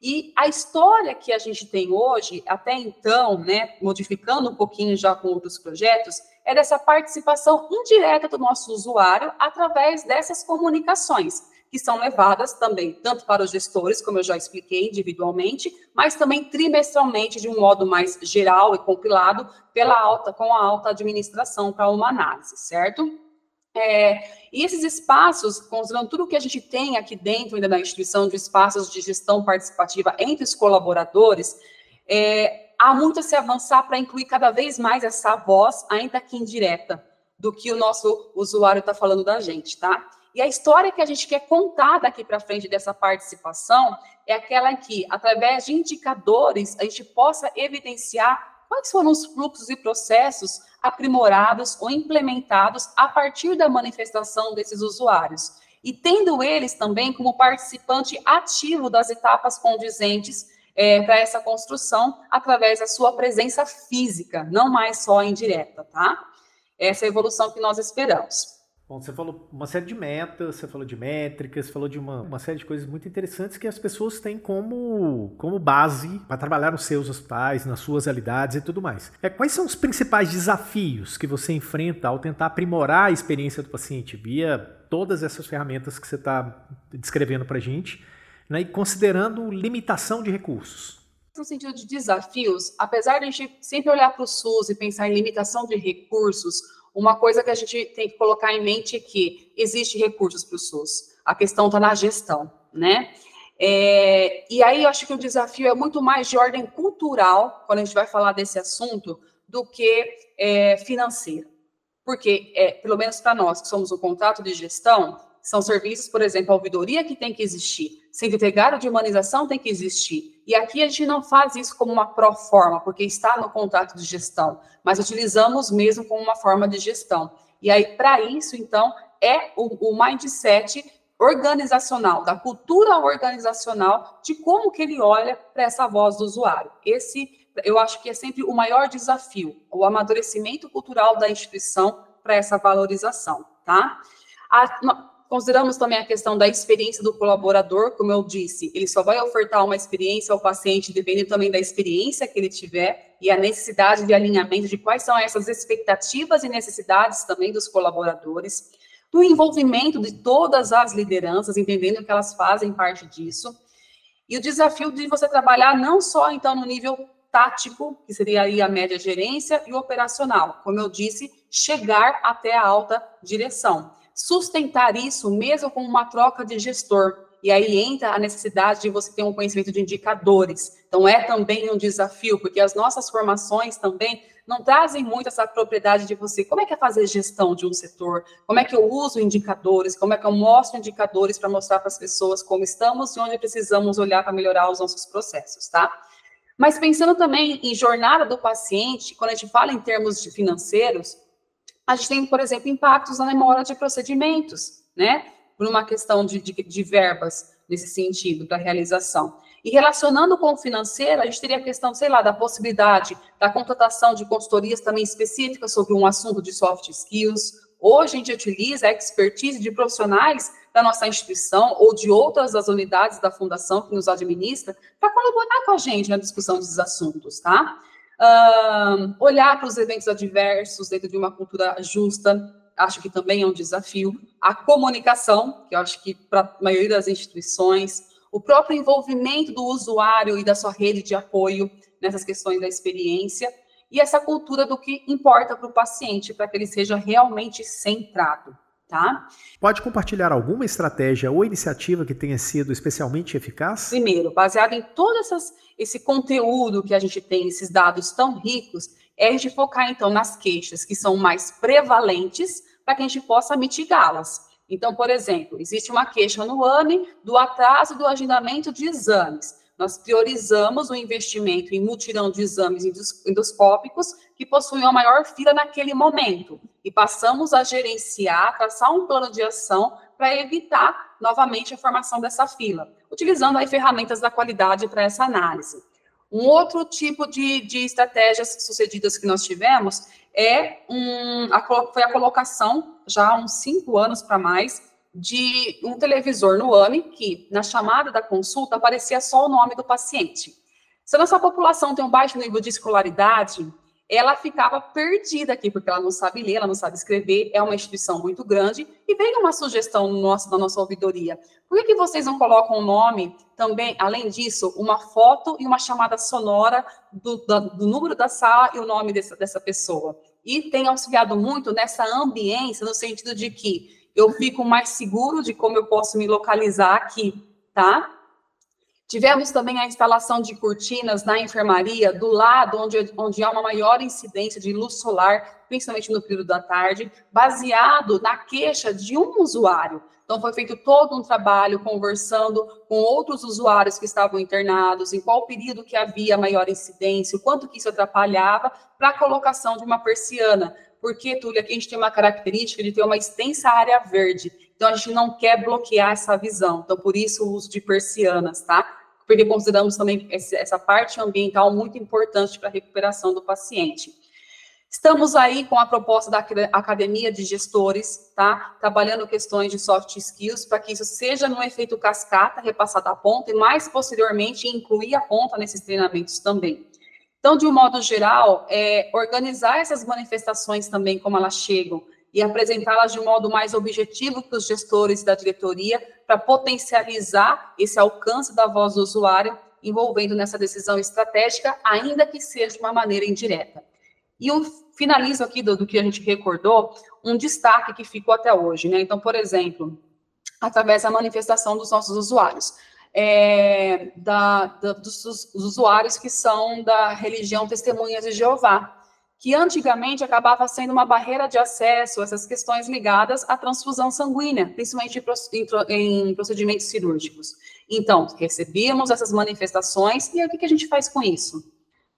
E a história que a gente tem hoje, até então, né, modificando um pouquinho já com outros projetos, é dessa participação indireta do nosso usuário através dessas comunicações, que são levadas também tanto para os gestores, como eu já expliquei individualmente, mas também trimestralmente de um modo mais geral e compilado pela alta com a alta administração para uma análise, certo? É, e esses espaços, considerando tudo que a gente tem aqui dentro ainda da instituição de espaços de gestão participativa entre os colaboradores, é, há muito a se avançar para incluir cada vez mais essa voz, ainda que indireta, do que o nosso usuário está falando da gente, tá? E a história que a gente quer contar daqui para frente dessa participação é aquela que, através de indicadores, a gente possa evidenciar quais foram os fluxos e processos aprimorados ou implementados a partir da manifestação desses usuários, e tendo eles também como participante ativo das etapas condizentes é, para essa construção através da sua presença física, não mais só indireta, tá? Essa é a evolução que nós esperamos. Bom, você falou uma série de metas, você falou de métricas, você falou de uma, uma série de coisas muito interessantes que as pessoas têm como, como base para trabalhar nos seus hospitais, nas suas realidades e tudo mais. É, quais são os principais desafios que você enfrenta ao tentar aprimorar a experiência do paciente via todas essas ferramentas que você está descrevendo para a gente, né, e considerando limitação de recursos? No sentido de desafios, apesar de a gente sempre olhar para o SUS e pensar em limitação de recursos, uma coisa que a gente tem que colocar em mente é que existe recursos para o SUS. A questão está na gestão, né? É, e aí eu acho que o desafio é muito mais de ordem cultural, quando a gente vai falar desse assunto, do que é, financeiro. Porque, é, pelo menos para nós que somos o contrato de gestão, são serviços, por exemplo, a ouvidoria que tem que existir, centro integrado de humanização tem que existir. E aqui a gente não faz isso como uma pró-forma, porque está no contrato de gestão, mas utilizamos mesmo como uma forma de gestão. E aí, para isso, então, é o, o mindset organizacional, da cultura organizacional, de como que ele olha para essa voz do usuário. Esse, eu acho que é sempre o maior desafio, o amadurecimento cultural da instituição para essa valorização, tá? A, Consideramos também a questão da experiência do colaborador, como eu disse, ele só vai ofertar uma experiência ao paciente dependendo também da experiência que ele tiver e a necessidade de alinhamento de quais são essas expectativas e necessidades também dos colaboradores, do envolvimento de todas as lideranças, entendendo que elas fazem parte disso, e o desafio de você trabalhar não só então no nível tático, que seria aí a média gerência, e operacional, como eu disse, chegar até a alta direção sustentar isso mesmo com uma troca de gestor. E aí entra a necessidade de você ter um conhecimento de indicadores. Então, é também um desafio, porque as nossas formações também não trazem muito essa propriedade de você. Como é que é fazer gestão de um setor? Como é que eu uso indicadores? Como é que eu mostro indicadores para mostrar para as pessoas como estamos e onde precisamos olhar para melhorar os nossos processos, tá? Mas pensando também em jornada do paciente, quando a gente fala em termos de financeiros, A gente tem, por exemplo, impactos na memória de procedimentos, né? Por uma questão de, de, de verbas nesse sentido, para realização. E relacionando com o financeiro, a gente teria a questão, sei lá, da possibilidade da contratação de consultorias também específicas sobre um assunto de soft skills. Hoje a gente utiliza a expertise de profissionais da nossa instituição ou de outras das unidades da fundação que nos administra para colaborar com a gente na discussão desses assuntos, tá? Uh, olhar para os eventos adversos dentro de uma cultura justa, acho que também é um desafio. A comunicação, que eu acho que para a maioria das instituições, o próprio envolvimento do usuário e da sua rede de apoio nessas questões da experiência, e essa cultura do que importa para o paciente, para que ele seja realmente centrado. Tá? Pode compartilhar alguma estratégia ou iniciativa que tenha sido especialmente eficaz? Primeiro, baseado em todo essas, esse conteúdo que a gente tem, esses dados tão ricos, é a gente focar então nas queixas que são mais prevalentes para que a gente possa mitigá-las. Então, por exemplo, existe uma queixa no ANE do atraso do agendamento de exames. Nós priorizamos o investimento em mutirão de exames endoscópicos que possuem a maior fila naquele momento e passamos a gerenciar, traçar um plano de ação para evitar novamente a formação dessa fila, utilizando aí ferramentas da qualidade para essa análise. Um outro tipo de, de estratégias sucedidas que nós tivemos é um, a, foi a colocação, já há uns cinco anos para mais, de um televisor no AME, que na chamada da consulta aparecia só o nome do paciente. Se a nossa população tem um baixo nível de escolaridade, ela ficava perdida aqui, porque ela não sabe ler, ela não sabe escrever, é uma instituição muito grande, e veio uma sugestão no nosso, na nossa ouvidoria. Por que, que vocês não colocam o nome também, além disso, uma foto e uma chamada sonora do, do, do número da sala e o nome dessa, dessa pessoa? E tem auxiliado muito nessa ambiência, no sentido de que eu fico mais seguro de como eu posso me localizar aqui, tá? Tivemos também a instalação de cortinas na enfermaria, do lado onde, onde há uma maior incidência de luz solar, principalmente no período da tarde, baseado na queixa de um usuário. Então, foi feito todo um trabalho conversando com outros usuários que estavam internados, em qual período que havia maior incidência, o quanto que isso atrapalhava, para a colocação de uma persiana. Porque, Túlia, aqui a gente tem uma característica de ter uma extensa área verde. Então, a gente não quer bloquear essa visão. Então, por isso, o uso de persianas, tá? porque consideramos também essa parte ambiental muito importante para a recuperação do paciente. Estamos aí com a proposta da Academia de Gestores, tá? Trabalhando questões de soft skills para que isso seja no efeito cascata, repassado à ponta, e mais posteriormente incluir a ponta nesses treinamentos também. Então, de um modo geral, é, organizar essas manifestações também, como elas chegam, e apresentá-las de um modo mais objetivo para os gestores da diretoria, para potencializar esse alcance da voz do usuário, envolvendo nessa decisão estratégica, ainda que seja de uma maneira indireta. E eu finalizo aqui do, do que a gente recordou, um destaque que ficou até hoje, né? Então, por exemplo, através da manifestação dos nossos usuários. É, da, da, dos, dos, usuários que são da religião Testemunhas de Jeová que antigamente acabava sendo uma barreira de acesso a essas questões ligadas à transfusão sanguínea, principalmente em procedimentos cirúrgicos. Então, recebíamos essas manifestações e o que a gente faz com isso?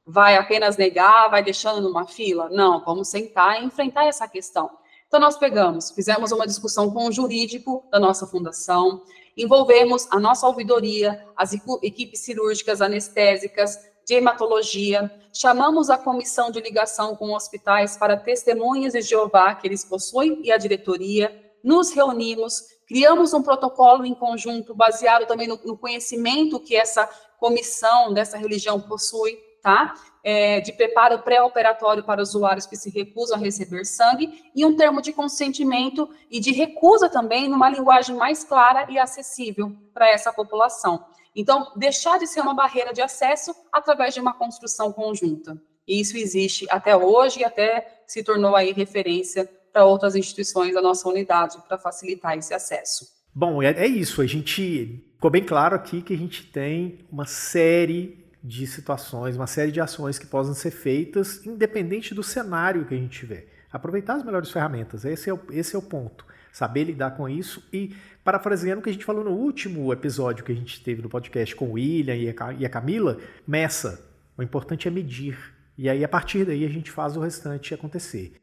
Vai apenas negar, vai deixando numa fila? Não, vamos sentar e enfrentar essa questão. Então, nós pegamos, fizemos uma discussão com o jurídico da nossa fundação, envolvemos a nossa ouvidoria, as equipes cirúrgicas anestésicas, de hematologia, chamamos a comissão de ligação com hospitais para testemunhas de Jeová que eles possuem e a diretoria, nos reunimos, criamos um protocolo em conjunto, baseado também no, no conhecimento que essa comissão dessa religião possui, tá? É, de preparo pré-operatório para usuários que se recusam a receber sangue, e um termo de consentimento e de recusa também numa linguagem mais clara e acessível para essa população. Então, deixar de ser uma barreira de acesso através de uma construção conjunta. E isso existe até hoje e até se tornou aí referência para outras instituições da nossa unidade para facilitar esse acesso. Bom, é, é isso. A gente ficou bem claro aqui que a gente tem uma série de situações, uma série de ações que possam ser feitas, independente do cenário que a gente tiver. Aproveitar as melhores ferramentas, esse é o, esse é o ponto. Saber lidar com isso e Parafraseando o que a gente falou no último episódio que a gente teve no podcast com o William e a Camila, meça. O importante é medir. E aí, a partir daí, a gente faz o restante acontecer.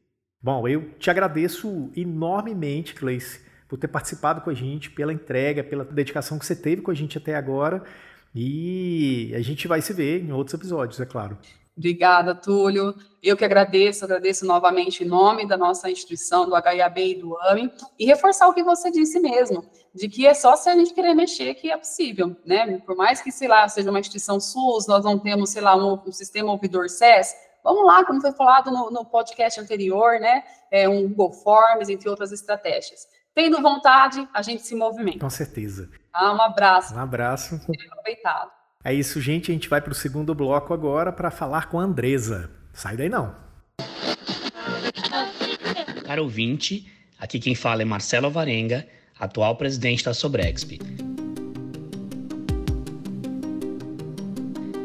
Bom, eu te agradeço enormemente, Cleice, por ter participado com a gente, pela entrega, pela dedicação que você teve com a gente até agora. E a gente vai se ver em outros episódios, é claro. Obrigada, Túlio. Eu que agradeço, agradeço novamente em nome da nossa instituição, do HIAB e do AMI, e reforçar o que você disse mesmo, de que é só se a gente querer mexer que é possível, né? Por mais que, sei lá, seja uma instituição SUS, nós não temos, sei lá, um, um sistema ouvidor SES, vamos lá, como foi falado no, no podcast anterior, né? É um Google Forms, entre outras estratégias. Tendo vontade, a gente se movimenta. Com certeza. Ah, um abraço. Um abraço. Aproveitado. É isso, gente. A gente vai para o segundo bloco agora para falar com a Andresa. Sai daí não. Para ouvinte, aqui quem fala é Marcelo Varenga, atual presidente da Sobrexp.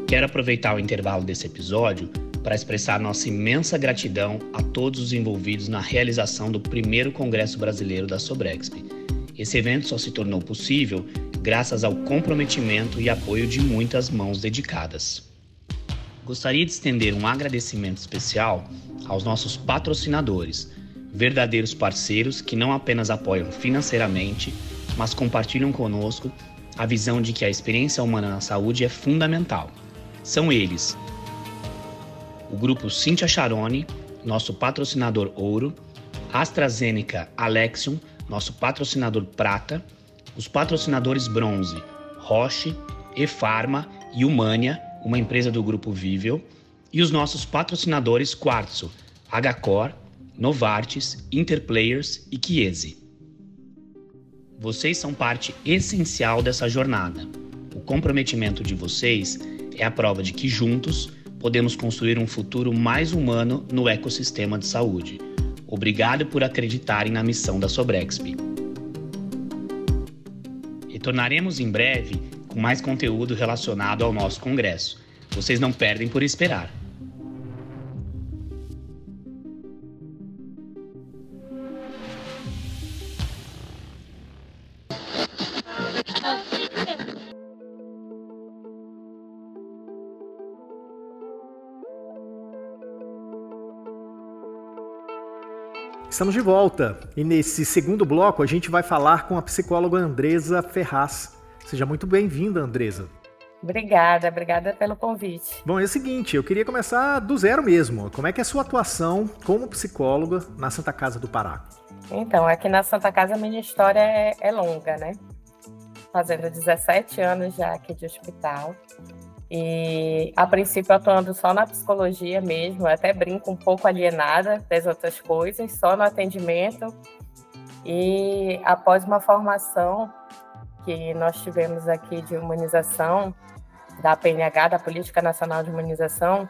Quero aproveitar o intervalo desse episódio para expressar nossa imensa gratidão a todos os envolvidos na realização do primeiro Congresso Brasileiro da Sobrexp. Esse evento só se tornou possível graças ao comprometimento e apoio de muitas mãos dedicadas. Gostaria de estender um agradecimento especial aos nossos patrocinadores, verdadeiros parceiros que não apenas apoiam financeiramente, mas compartilham conosco a visão de que a experiência humana na saúde é fundamental. São eles: o grupo Cintia Charone, nosso patrocinador ouro, AstraZeneca Alexion, nosso patrocinador prata, os patrocinadores bronze, Roche, Efarma e Humania, uma empresa do grupo Vivel, e os nossos patrocinadores Quartzo, Hcor, Novartis, Interplayers e Chiesi. Vocês são parte essencial dessa jornada. O comprometimento de vocês é a prova de que juntos podemos construir um futuro mais humano no ecossistema de saúde. Obrigado por acreditarem na missão da Sobrexp. Retornaremos em breve com mais conteúdo relacionado ao nosso congresso. Vocês não perdem por esperar. Estamos de volta e nesse segundo bloco a gente vai falar com a psicóloga Andresa Ferraz. Seja muito bem-vinda, Andresa. Obrigada, obrigada pelo convite. Bom, é o seguinte, eu queria começar do zero mesmo. Como é que é a sua atuação como psicóloga na Santa Casa do Pará? Então, aqui na Santa Casa a minha história é, é longa, né? Fazendo 17 anos já aqui de hospital. E a princípio atuando só na psicologia mesmo, até brinco um pouco alienada das outras coisas, só no atendimento. E após uma formação que nós tivemos aqui de humanização da PNH, da Política Nacional de Humanização,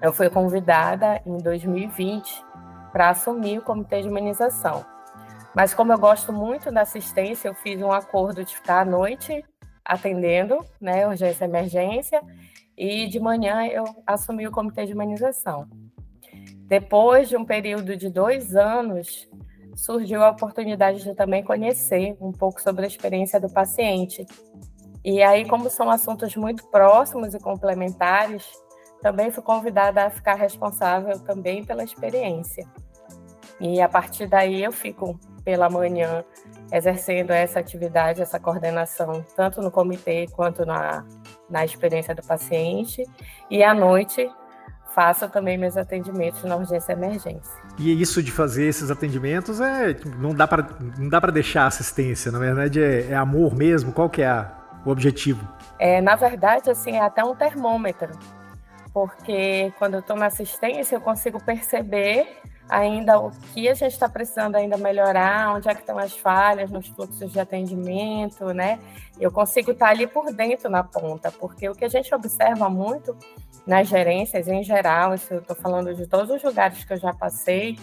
eu fui convidada em 2020 para assumir o Comitê de Humanização. Mas como eu gosto muito da assistência, eu fiz um acordo de ficar à noite atendendo, né, urgência e emergência, e de manhã eu assumi o comitê de humanização. Depois de um período de dois anos, surgiu a oportunidade de também conhecer um pouco sobre a experiência do paciente. E aí, como são assuntos muito próximos e complementares, também fui convidada a ficar responsável também pela experiência. E a partir daí eu fico pela manhã exercendo essa atividade, essa coordenação, tanto no comitê quanto na, na experiência do paciente. E à noite, faço também meus atendimentos na urgência e emergência. E isso de fazer esses atendimentos é não dá para não dá para deixar assistência, na verdade é, é, amor mesmo. Qual que é a, o objetivo? É, na verdade, assim, é até um termômetro, porque quando eu estou na assistência eu consigo perceber ainda o que a gente está precisando ainda melhorar, onde é que estão as falhas nos fluxos de atendimento, né? Eu consigo estar tá ali por dentro na ponta, porque o que a gente observa muito nas gerências em geral, isso eu estou falando de todos os lugares que eu já passei,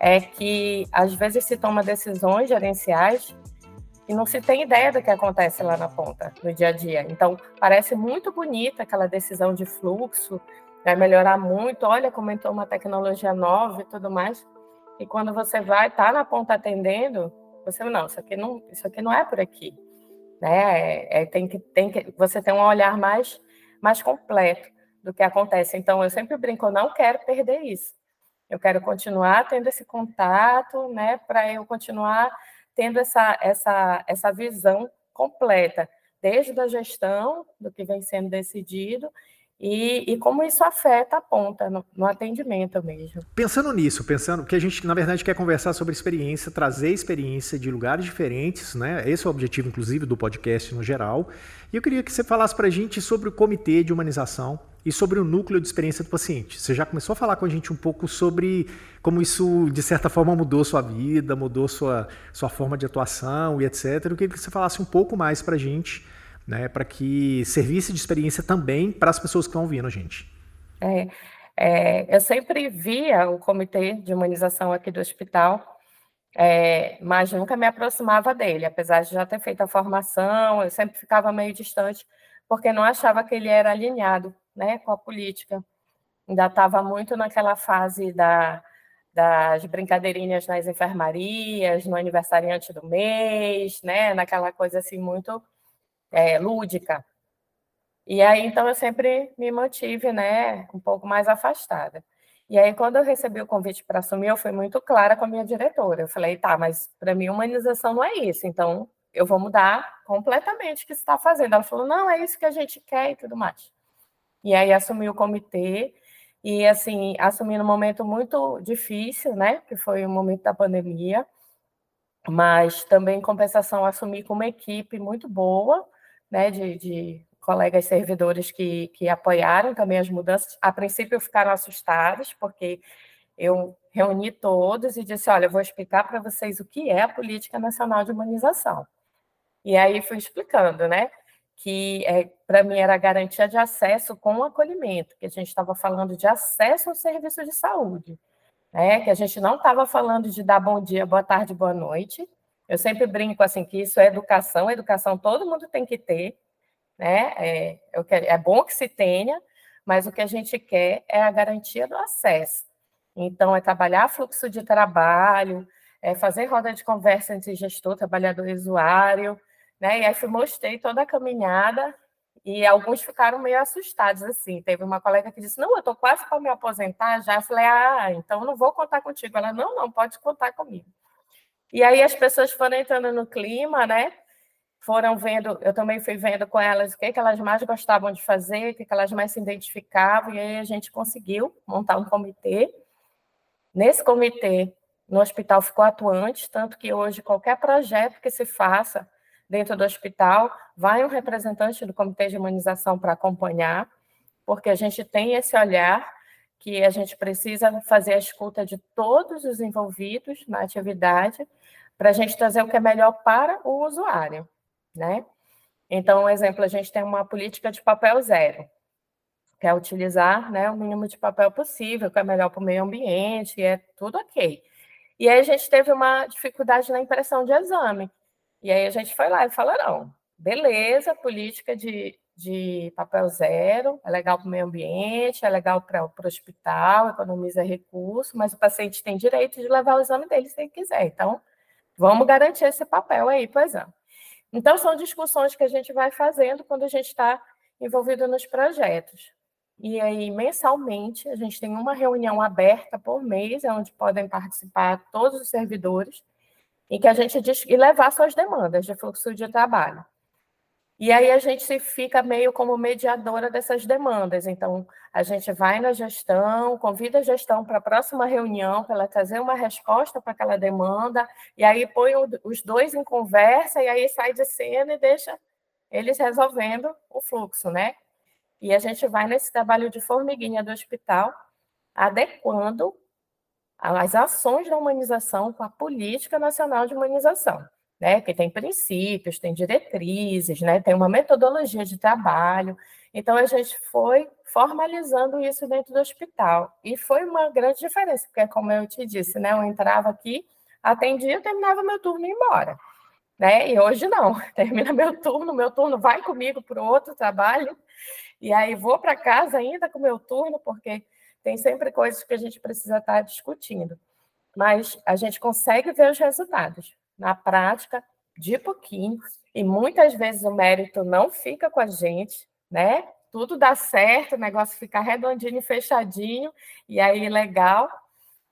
é que às vezes se toma decisões gerenciais e não se tem ideia do que acontece lá na ponta, no dia a dia. Então, parece muito bonita aquela decisão de fluxo, vai melhorar muito. Olha, comentou uma tecnologia nova e tudo mais. E quando você vai estar tá na ponta atendendo, você não, isso aqui não, isso aqui não é por aqui, né? É, é, tem que tem que você tem um olhar mais mais completo do que acontece. Então eu sempre brinco, eu não quero perder isso. Eu quero continuar tendo esse contato, né, para eu continuar tendo essa, essa, essa visão completa, desde a gestão do que vem sendo decidido e, e, como isso afeta a ponta no, no, atendimento mesmo. Pensando nisso, pensando que a gente, na verdade, quer conversar sobre experiência, trazer experiência de lugares diferentes, né? Esse é o objetivo, inclusive, do podcast no geral. E eu queria que você falasse para a gente sobre o comitê de humanização e sobre o núcleo de experiência do paciente. Você já começou a falar com a gente um pouco sobre como isso, de certa forma, mudou sua vida, mudou sua, sua forma de atuação e etc. Eu queria que você falasse um pouco mais para a gente né, para que servisse de experiência também para as pessoas que estão ouvindo a gente. É, é, eu sempre via o comitê de imunização aqui do hospital, é, mas nunca me aproximava dele, apesar de já ter feito a formação, eu sempre ficava meio distante, porque não achava que ele era alinhado né, com a política. Ainda estava muito naquela fase da, das brincadeirinhas nas enfermarias, no aniversariante do mês, né, naquela coisa assim muito é, lúdica. E aí, então, eu sempre me mantive, né, um pouco mais afastada. E aí, quando eu recebi o convite para assumir, eu fui muito clara com a minha diretora. Eu falei, tá, mas para mim, humanização não é isso. Então, eu vou mudar completamente o que você está fazendo. Ela falou, não, é isso que a gente quer e tudo mais. E aí, assumi o comitê. E, assim, assumi num momento muito difícil, né, que foi o momento da pandemia. Mas também, em compensação, assumi com uma equipe muito boa, né, de, de colegas servidores que, que apoiaram também as mudanças. A princípio ficaram assustados, porque eu reuni todos e disse: olha, eu vou explicar para vocês o que é a Política Nacional de Humanização. E aí fui explicando, né? Que é, para mim era garantia de acesso com acolhimento, que a gente estava falando de acesso ao serviço de saúde, né? Que a gente não estava falando de dar bom dia, boa tarde, boa noite, eu sempre brinco assim que isso é educação, educação todo mundo tem que ter, né? É, é bom que se tenha, mas o que a gente quer é a garantia do acesso. Então, é trabalhar fluxo de trabalho, é fazer roda de conversa entre gestor, trabalhador e usuário, né? E aí mostrei toda a caminhada e alguns ficaram meio assustados, assim. Teve uma colega que disse, não, eu estou quase para me aposentar já. Eu falei, ah, então não vou contar contigo. Ela, não, não, pode contar comigo. E aí as pessoas foram entrando no clima, né? Foram vendo, eu também fui vendo com elas o que, que elas mais gostavam de fazer, o que, que elas mais se identificavam, e aí a gente conseguiu montar um comitê. Nesse comitê, no hospital ficou atuante, tanto que hoje qualquer projeto que se faça dentro do hospital, vai um representante do comitê de imunização para acompanhar, porque a gente tem esse olhar que a gente precisa fazer a escuta de todos os envolvidos na atividade para a gente trazer o que é melhor para o usuário, né? Então, um exemplo, a gente tem uma política de papel zero, que é utilizar né, o mínimo de papel possível, que é melhor para o meio ambiente, é tudo ok. E aí a gente teve uma dificuldade na impressão de exame. E aí a gente foi lá e falou, não, beleza, política de, de papel zero, é legal para o meio ambiente, é legal para o hospital, economiza recurso, mas o paciente tem direito de levar o exame dele se ele quiser. Então, vamos garantir esse papel aí para o exame. Então, são discussões que a gente vai fazendo quando a gente está envolvido nos projetos. E aí, mensalmente, a gente tem uma reunião aberta por mês, onde podem participar todos os servidores, em que a gente diz e levar suas demandas de fluxo de trabalho. E aí a gente fica meio como mediadora dessas demandas. Então, a gente vai na gestão, convida a gestão para a próxima reunião para ela trazer uma resposta para aquela demanda, e aí põe os dois em conversa, e aí sai de cena e deixa eles resolvendo o fluxo, né? E a gente vai nesse trabalho de formiguinha do hospital, adequando as ações da humanização com a política nacional de humanização né, que tem princípios, tem diretrizes, né, tem uma metodologia de trabalho. Então, a gente foi formalizando isso dentro do hospital. E foi uma grande diferença, porque, como eu te disse, né, eu entrava aqui, atendia, terminava meu turno e ia embora. Né? E hoje não, termina meu turno, meu turno vai comigo para outro trabalho, e aí vou para casa ainda com meu turno, porque tem sempre coisas que a gente precisa estar discutindo. Mas a gente consegue ver os resultados na prática, de pouquinho, e muitas vezes o mérito não fica com a gente, né? Tudo dá certo, o negócio fica redondinho fechadinho, e aí legal,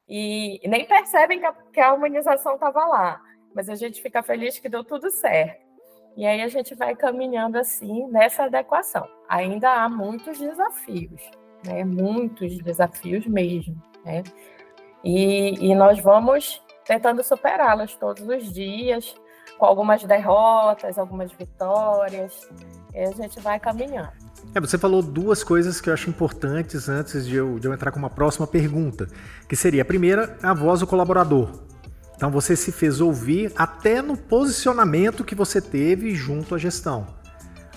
e nem percebem que a, humanização estava lá, mas a gente fica feliz que deu tudo certo. E aí a gente vai caminhando assim nessa adequação. Ainda há muitos desafios, né? muitos desafios mesmo. Né? E, e nós vamos tentando superá-las todos os dias, com algumas derrotas, algumas vitórias, e a gente vai caminhando. É, você falou duas coisas que eu acho importantes antes de eu, de eu entrar com uma próxima pergunta, que seria a primeira, a voz do colaborador. Então você se fez ouvir até no posicionamento que você teve junto à gestão.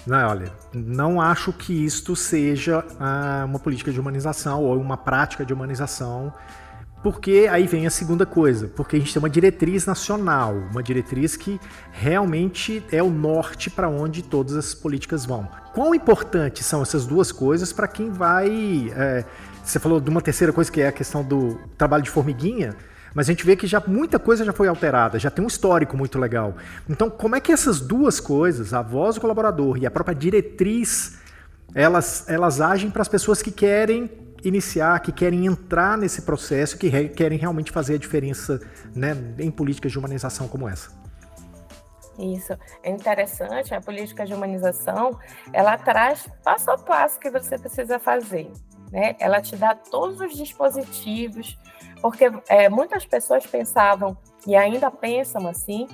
Não, olha, não acho que isto seja ah, uma política de humanização ou uma prática de humanização porque aí vem a segunda coisa, porque a gente tem uma diretriz nacional, uma diretriz que realmente é o norte para onde todas as políticas vão. Quão importantes são essas duas coisas para quem vai. É, você falou de uma terceira coisa que é a questão do trabalho de formiguinha, mas a gente vê que já muita coisa já foi alterada, já tem um histórico muito legal. Então, como é que essas duas coisas, a voz do colaborador e a própria diretriz, elas, elas agem para as pessoas que querem iniciar, que querem entrar nesse processo, que re querem realmente fazer a diferença né, em políticas de humanização como essa. Isso é interessante. A política de humanização ela traz passo a passo que você precisa fazer. Né? Ela te dá todos os dispositivos, porque é, muitas pessoas pensavam e ainda pensam assim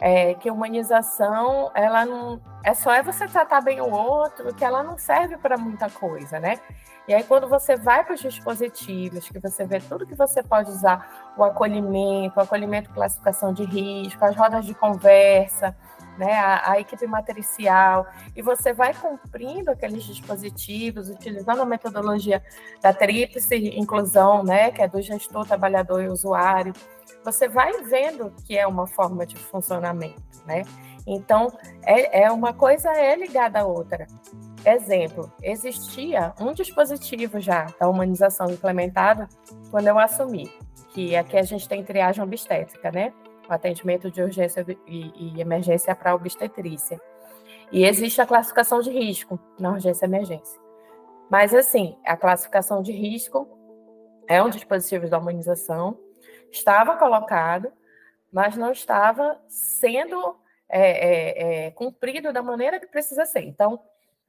é, que humanização ela não é só é você tratar bem o outro, que ela não serve para muita coisa, né? E aí, quando você vai para os dispositivos, que você vê tudo que você pode usar, o acolhimento, o acolhimento classificação de risco, as rodas de conversa, né, a, a, equipe matricial, e você vai cumprindo aqueles dispositivos, utilizando a metodologia da tríplice inclusão, né, que é do gestor, trabalhador e usuário, você vai vendo que é uma forma de funcionamento, né? Então, é, é uma coisa é ligada à outra. Exemplo, existia um dispositivo já da humanização implementado quando eu assumi, que aqui a gente tem triagem obstétrica, né? O atendimento de urgência e, e emergência para obstetrícia. E existe a classificação de risco na urgência e emergência. Mas, assim, a classificação de risco é um dispositivo da humanização, estava colocado, mas não estava sendo é, é, é, cumprido da maneira que precisa ser. Então,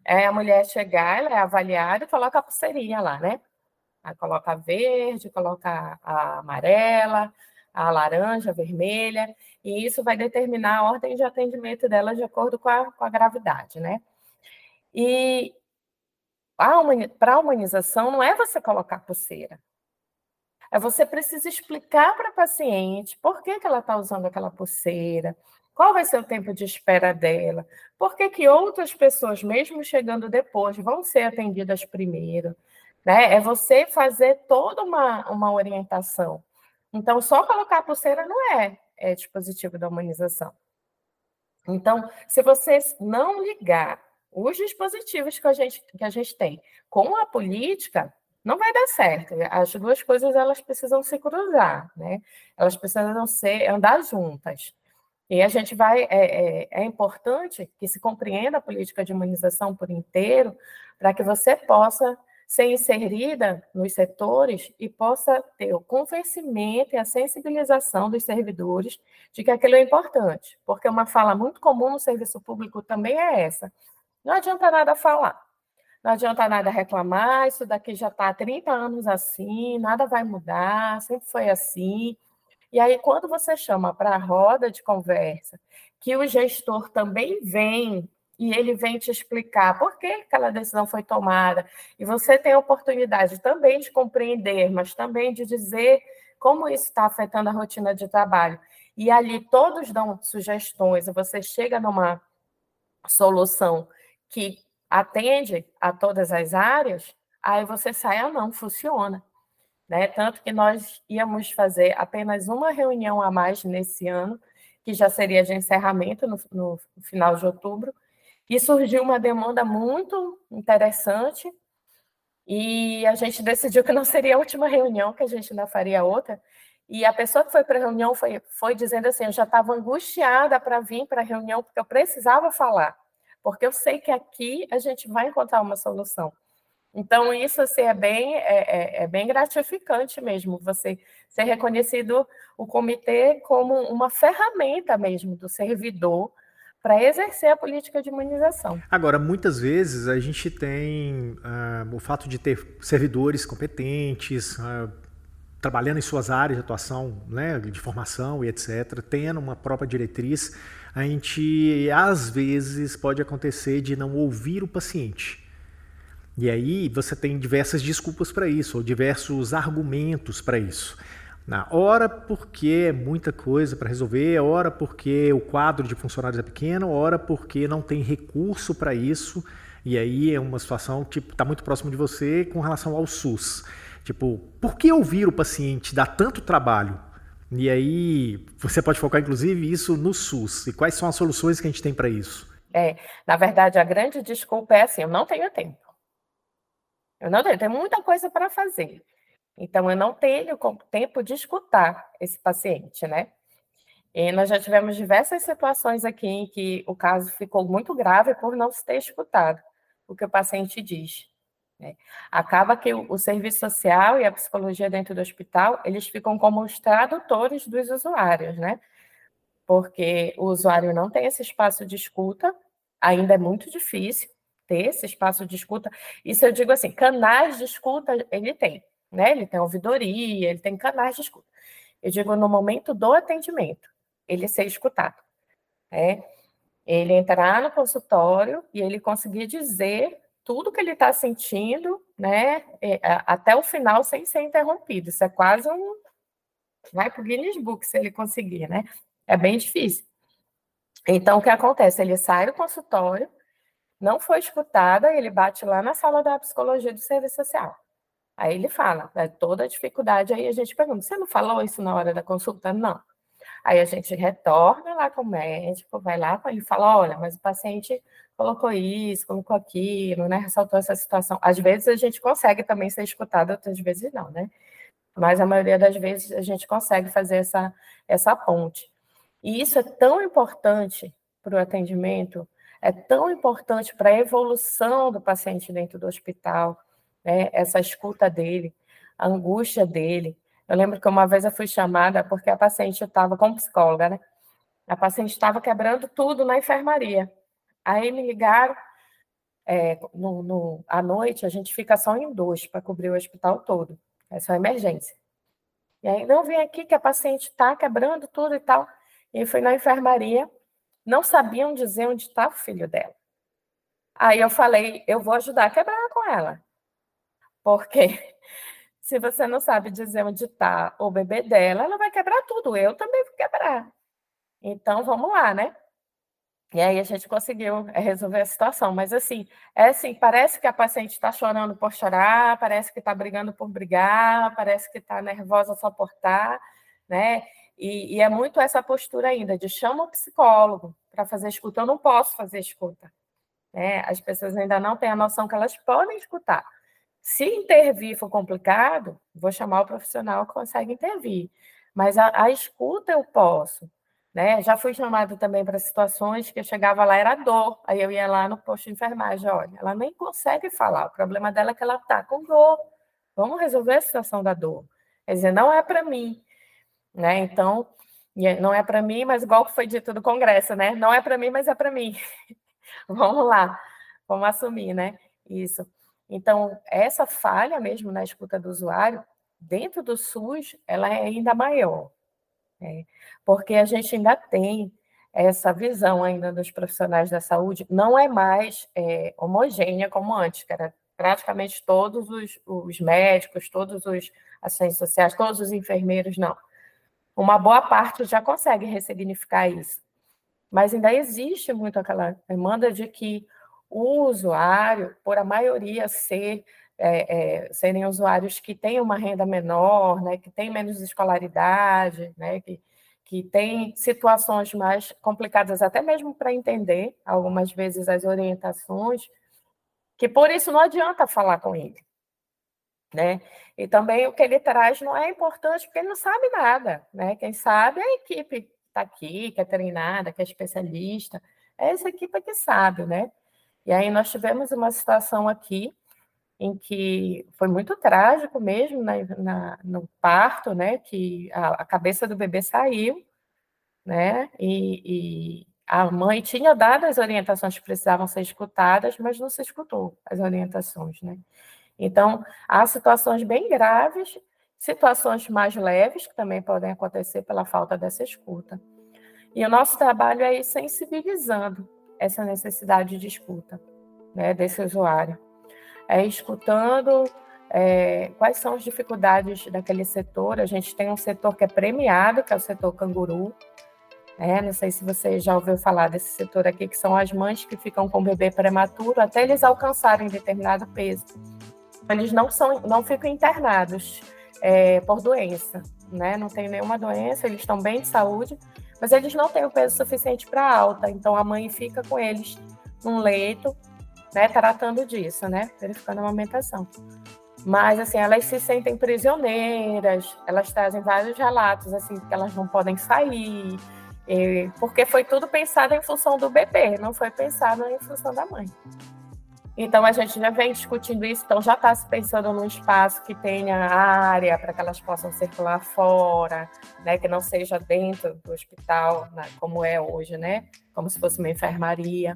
é a mulher chegar, ela é avaliada e coloca a pulseirinha lá, né? Coloca a verde, coloca a amarela, a laranja, a vermelha, e isso vai determinar a ordem de atendimento dela de acordo com a, com a gravidade, né? E para a humanização não é você colocar pulseira. É você precisa explicar para a paciente por que, que ela está usando aquela pulseira, qual vai ser o tempo de espera dela? Por que, que outras pessoas, mesmo chegando depois, vão ser atendidas primeiro? Né? É você fazer toda uma, uma orientação. Então, só colocar a pulseira não é, é dispositivo da humanização. Então, se você não ligar os dispositivos que a gente, que a gente tem com a política, não vai dar certo. As duas coisas elas precisam se cruzar, né? Elas precisam ser andar juntas. E a gente vai, é, é, é, importante que se compreenda a política de imunização por inteiro, para que você possa ser inserida nos setores e possa ter o convencimento e a sensibilização dos servidores de que aquilo é importante, porque uma fala muito comum no serviço público também é essa. Não adianta nada falar, não adianta nada reclamar, isso daqui já está há 30 anos assim, nada vai mudar, sempre foi assim. E aí, quando você chama para a roda de conversa, que o gestor também vem e ele vem te explicar por que aquela decisão foi tomada, e você tem a oportunidade também de compreender, mas também de dizer como isso está afetando a rotina de trabalho. E ali todos dão sugestões, e você chega numa solução que atende a todas as áreas, aí você sai, ah, não, funciona. Né? Tanto que nós íamos fazer apenas uma reunião a mais nesse ano, que já seria de encerramento no, no final de outubro, e surgiu uma demanda muito interessante, e a gente decidiu que não seria a última reunião, que a gente ainda faria outra, e a pessoa que foi para a reunião foi, foi dizendo assim: eu já estava angustiada para vir para a reunião, porque eu precisava falar, porque eu sei que aqui a gente vai encontrar uma solução. Então, isso assim, é, bem, é, é, é, bem gratificante mesmo, você ser reconhecido o comitê como uma ferramenta mesmo do servidor para exercer a política de imunização. Agora, muitas vezes a gente tem uh, o fato de ter servidores competentes, uh, trabalhando em suas áreas de atuação, né, de formação e etc., tendo uma própria diretriz, a gente às vezes pode acontecer de não ouvir o paciente. E aí você tem diversas desculpas para isso, ou diversos argumentos para isso. Na hora porque é muita coisa para resolver, hora porque o quadro de funcionários é pequeno, hora porque não tem recurso para isso. E aí é uma situação tipo está muito próximo de você com relação ao SUS. Tipo, por que ouvir o paciente dá tanto trabalho? E aí você pode focar inclusive isso no SUS. E quais são as soluções que a gente tem para isso? É, na verdade, a grande desculpa é assim: eu não tenho tempo. Eu não tenho, tem muita coisa para fazer. Então, eu não tenho tempo de escutar esse paciente, né? E nós já tivemos diversas situações aqui em que o caso ficou muito grave por não se ter escutado o que o paciente diz. Né? Acaba que o, o, serviço social e a psicologia dentro do hospital, eles ficam como os tradutores dos usuários, né? Porque o usuário não tem esse espaço de escuta, ainda é muito difícil, ter esse espaço de escuta. Isso eu digo assim, canais de escuta ele tem, né? Ele tem ouvidoria, ele tem canais de escuta. Eu digo no momento do atendimento, ele ser escutado, né? Ele entrar no consultório e ele conseguir dizer tudo que ele está sentindo, né? Até o final sem ser interrompido. Isso é quase um vai para o Guinness Book se ele conseguir, né? É bem difícil. Então, o que acontece? Ele sai do consultório, não foi escutada, ele bate lá na sala da psicologia do serviço social. Aí ele fala, né, toda a dificuldade, aí a gente pergunta, você não falou isso na hora da consulta? Não. Aí a gente retorna lá com o médico, vai lá, ele fala, olha, mas o paciente colocou isso, colocou aquilo, né, ressaltou essa situação. Às vezes a gente consegue também ser escutado, outras vezes não, né? Mas a maioria das vezes a gente consegue fazer essa, essa ponte. E isso é tão importante para o atendimento, é tão importante para a evolução do paciente dentro do hospital, né? essa escuta dele, a angústia dele. Eu lembro que uma vez eu fui chamada porque a paciente estava como psicóloga, né? A paciente estava quebrando tudo na enfermaria. Aí me ligaram, é, no, no, à noite a gente fica só em dois para cobrir o hospital todo. É só emergência. E aí, não, vem aqui que a paciente está quebrando tudo e tal. E fui na enfermaria, não sabiam dizer onde está o filho dela. Aí eu falei, eu vou ajudar a quebrar com ela. Porque se você não sabe dizer onde está o bebê dela, ela vai quebrar tudo. Eu também vou quebrar. Então, vamos lá, né? E aí a gente conseguiu é, resolver a situação. Mas assim, é assim, parece que a paciente está chorando por chorar, parece que está brigando por brigar, parece que está nervosa só por estar, tá, né? E, e, é muito essa postura ainda de chama o psicólogo para fazer escuta. Eu não posso fazer escuta. Né? As pessoas ainda não têm a noção que elas podem escutar. Se intervir for complicado, vou chamar o profissional que consegue intervir. Mas a, a escuta eu posso. Né? Já fui chamada também para situações que eu chegava lá, era dor. Aí eu ia lá no posto de enfermagem, olha, ela nem consegue falar. O problema dela é que ela está com dor. Vamos resolver a situação da dor. Quer dizer, não é para mim né? Então, não é para mim, mas igual que foi dito do Congresso, né? Não é para mim, mas é para mim. vamos lá, vamos assumir, né? Isso. Então, essa falha mesmo na escuta do usuário, dentro do SUS, ela é ainda maior, né? porque a gente ainda tem essa visão ainda dos profissionais da saúde, não é mais é, homogênea como antes, que era praticamente todos os, os médicos, todos os assistentes sociais, todos os enfermeiros, não uma boa parte já consegue ressignificar isso. Mas ainda existe muito aquela demanda de que o usuário, por a maioria ser é, é, serem usuários que têm uma renda menor, né, que têm menos escolaridade, né, que, que têm situações mais complicadas, até mesmo para entender, algumas vezes, as orientações, que por isso não adianta falar com ele. Né? E também o que ele traz não é importante porque ele não sabe nada, né? Quem sabe é a equipe que está aqui, que é treinada, que é especialista, é essa equipe que sabe, né? E aí nós tivemos uma situação aqui em que foi muito trágico mesmo na, na, no parto, né, que a, a, cabeça do bebê saiu, né, e, e, a mãe tinha dado as orientações que precisavam ser escutadas, mas não se escutou as orientações, né. Então, há situações bem graves, situações mais leves, que também podem acontecer pela falta dessa escuta. E o nosso trabalho é ir sensibilizando essa necessidade de escuta né, desse usuário é, escutando é, quais são as dificuldades daquele setor. A gente tem um setor que é premiado, que é o setor canguru. É, não sei se você já ouviu falar desse setor aqui, que são as mães que ficam com o bebê prematuro até eles alcançarem determinado peso. Eles não, são, não ficam internados é, por doença, né? não tem nenhuma doença, eles estão bem de saúde, mas eles não têm o peso suficiente para alta, então a mãe fica com eles num leito né, tratando disso, né, verificando a amamentação. Mas, assim, elas se sentem prisioneiras, elas trazem vários relatos, assim, que elas não podem sair, porque foi tudo pensado em função do bebê, não foi pensado em função da mãe. Então, a gente já vem discutindo isso, então já está se pensando num espaço que tenha área para que elas possam circular fora, né, que não seja dentro do hospital, né, como é hoje, né, como se fosse uma enfermaria.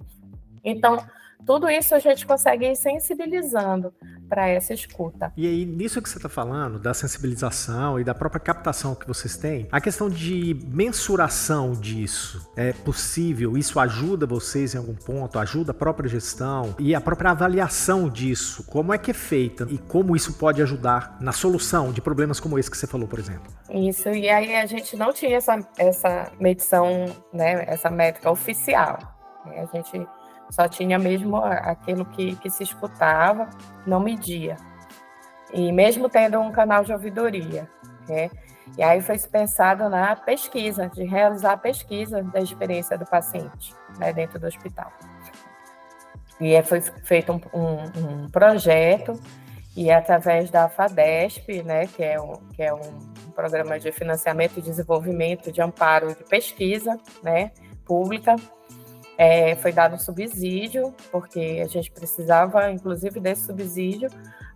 Então, tudo isso a gente consegue ir sensibilizando para essa escuta. E aí, nisso que você está falando, da sensibilização e da própria captação que vocês têm, a questão de mensuração disso é possível? Isso ajuda vocês em algum ponto? Ajuda a própria gestão e a própria avaliação disso? Como é que é feita e como isso pode ajudar na solução de problemas como esse que você falou, por exemplo? Isso, e aí a gente não tinha essa, essa medição, né, essa métrica oficial. A gente só tinha mesmo aquilo que, que se escutava, não media. E mesmo tendo um canal de ouvidoria, né? E aí foi pensado na pesquisa, de realizar a pesquisa da experiência do paciente né, dentro do hospital. E foi feito um, um, um, projeto, e através da FADESP, né, que é, um, que é um programa de financiamento e desenvolvimento de amparo de pesquisa né, pública, é, foi dado um subsídio, porque a gente precisava, inclusive, desse subsídio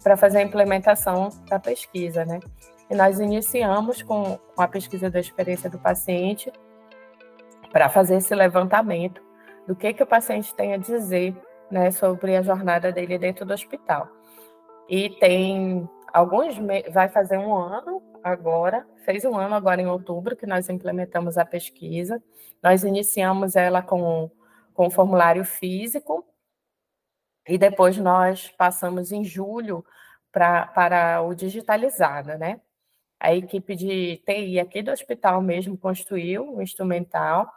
para fazer a implementação da pesquisa, né? E nós iniciamos com, a pesquisa da experiência do paciente para fazer esse levantamento do que, que o paciente tem a dizer né, sobre a jornada dele dentro do hospital. E tem alguns vai fazer um ano agora, fez um ano agora em outubro que nós implementamos a pesquisa. Nós iniciamos ela com com o formulário físico, e depois nós passamos em julho pra, para o digitalizado, né? A equipe de TI aqui do hospital mesmo construiu o um instrumental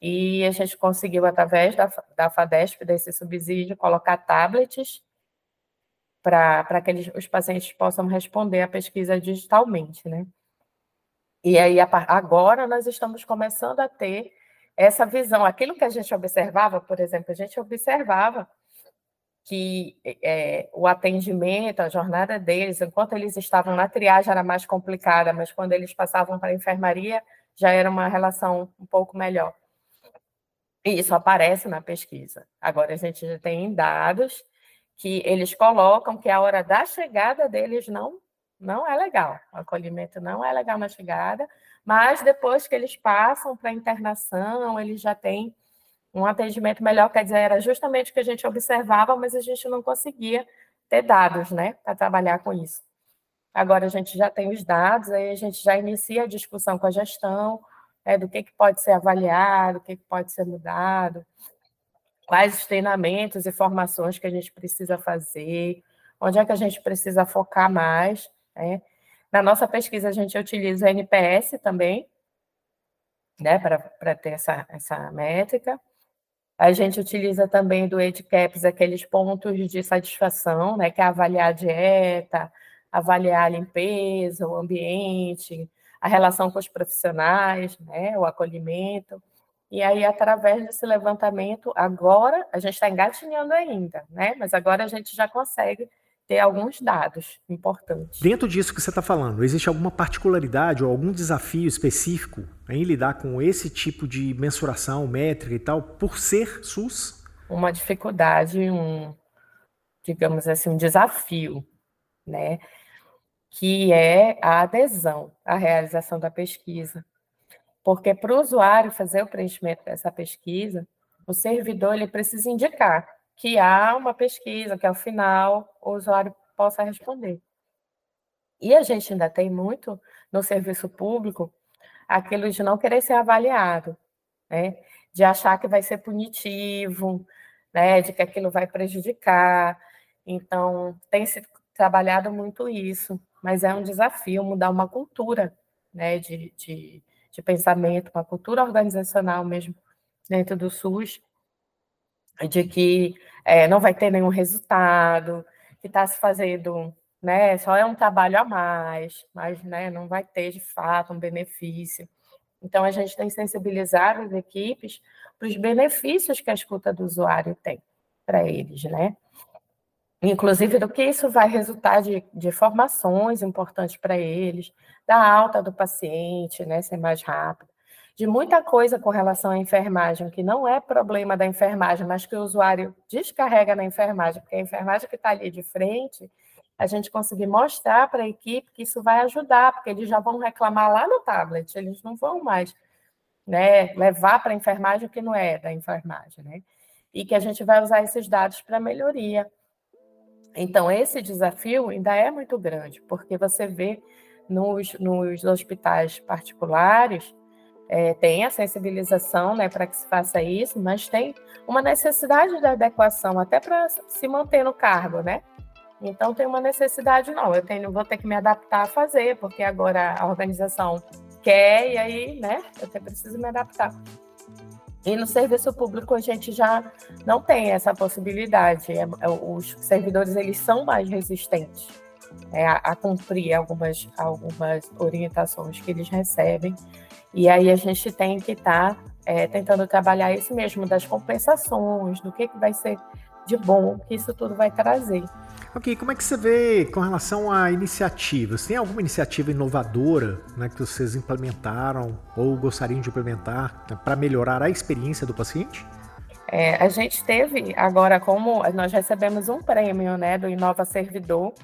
e a gente conseguiu, através da, da FADESP, desse subsídio, colocar tablets para que eles, os pacientes possam responder a pesquisa digitalmente, né? E aí, agora, nós estamos começando a ter essa visão, aquilo que a gente observava, por exemplo, a gente observava que é, o atendimento, a jornada deles, enquanto eles estavam na triagem era mais complicada, mas quando eles passavam para a enfermaria já era uma relação um pouco melhor. E isso aparece na pesquisa. Agora a gente já tem dados que eles colocam que a hora da chegada deles não não é legal. O acolhimento não é legal na chegada, mas depois que eles passam para a internação, eles já têm um atendimento melhor. Quer dizer, era justamente o que a gente observava, mas a gente não conseguia ter dados, né, para trabalhar com isso. Agora a gente já tem os dados, aí a gente já inicia a discussão com a gestão, né, do que, que pode ser avaliado, o que, que pode ser mudado, quais os treinamentos e formações que a gente precisa fazer, onde é que a gente precisa focar mais, né? Na nossa pesquisa, a gente utiliza NPS também, né, para ter essa, essa métrica. A gente utiliza também do EdCaps aqueles pontos de satisfação, né, que é avaliar a dieta, avaliar a limpeza, o ambiente, a relação com os profissionais, né, o acolhimento. E aí, através desse levantamento, agora, a gente está engatinhando ainda, né? Mas agora a gente já consegue ter alguns dados importantes. Dentro disso que você está falando, existe alguma particularidade ou algum desafio específico em lidar com esse tipo de mensuração, métrica e tal, por ser SUS? Uma dificuldade, um, digamos assim, um desafio, né? Que é a adesão à realização da pesquisa. Porque para o usuário fazer o preenchimento dessa pesquisa, o servidor ele precisa indicar que há uma pesquisa, que ao final o usuário possa responder. E a gente ainda tem muito no serviço público aquilo de não querer ser avaliado, né? de achar que vai ser punitivo, né? de que aquilo vai prejudicar. Então, tem se trabalhado muito isso, mas é um desafio mudar uma cultura né? de, de, de pensamento, uma cultura organizacional mesmo dentro do SUS, de que é, não vai ter nenhum resultado, que está se fazendo, né, só é um trabalho a mais, mas né, não vai ter de fato um benefício. Então, a gente tem sensibilizado as equipes para os benefícios que a escuta do usuário tem para eles, né? Inclusive, do que isso vai resultar de, de formações importantes para eles, da alta do paciente, né, ser mais rápido, de muita coisa com relação à enfermagem, que não é problema da enfermagem, mas que o usuário descarrega na enfermagem, porque a enfermagem que está ali de frente, a gente conseguir mostrar para a equipe que isso vai ajudar, porque eles já vão reclamar lá no tablet, eles não vão mais né, levar para a enfermagem o que não é da enfermagem, né? E que a gente vai usar esses dados para melhoria. Então, esse desafio ainda é muito grande, porque você vê nos, nos hospitais particulares, é, tem a sensibilização né, para que se faça isso, mas tem uma necessidade de adequação até para se manter no cargo, né? Então tem uma necessidade, não, eu tenho, vou ter que me adaptar a fazer, porque agora a organização quer, e aí, né, eu até preciso me adaptar. E no serviço público a gente já não tem essa possibilidade. É, é, os servidores eles são mais resistentes é, a, a, cumprir algumas, algumas orientações que eles recebem. E aí a gente tem que estar tá, é, tentando trabalhar isso mesmo, das compensações, do que, que vai ser de bom que isso tudo vai trazer. Ok, como é que você vê com relação a iniciativas? Tem alguma iniciativa inovadora né, que vocês implementaram ou gostariam de implementar né, para melhorar a experiência do paciente? É, a gente teve agora, como nós recebemos um prêmio né, do Inova Servidor,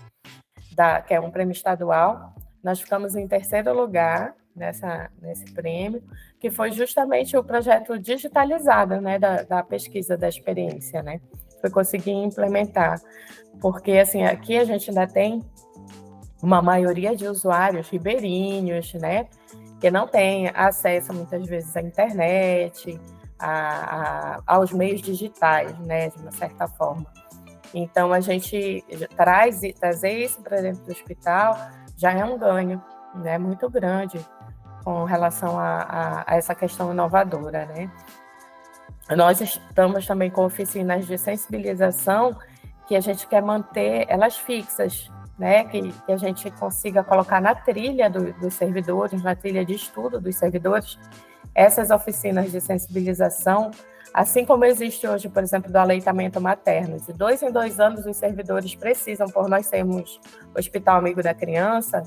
da, que é um prêmio estadual, nós ficamos em terceiro lugar nessa, nesse prêmio, que foi justamente o projeto digitalizado né, da, da pesquisa da experiência, né? Foi conseguir implementar. Porque, assim, aqui a gente ainda tem uma maioria de usuários ribeirinhos, né? Que não tem acesso, muitas vezes, à internet, a, a, aos meios digitais, né? De uma certa forma. Então, a gente traz trazer isso para dentro do hospital já é um ganho, né? Muito grande com relação a, a, a essa questão inovadora, né? Nós estamos também com oficinas de sensibilização que a gente quer manter elas fixas, né? Que, que a gente consiga colocar na trilha do, dos servidores, na trilha de estudo dos servidores, essas oficinas de sensibilização, assim como existe hoje, por exemplo, do aleitamento materno. De dois em dois anos, os servidores precisam, por nós sermos Hospital Amigo da Criança,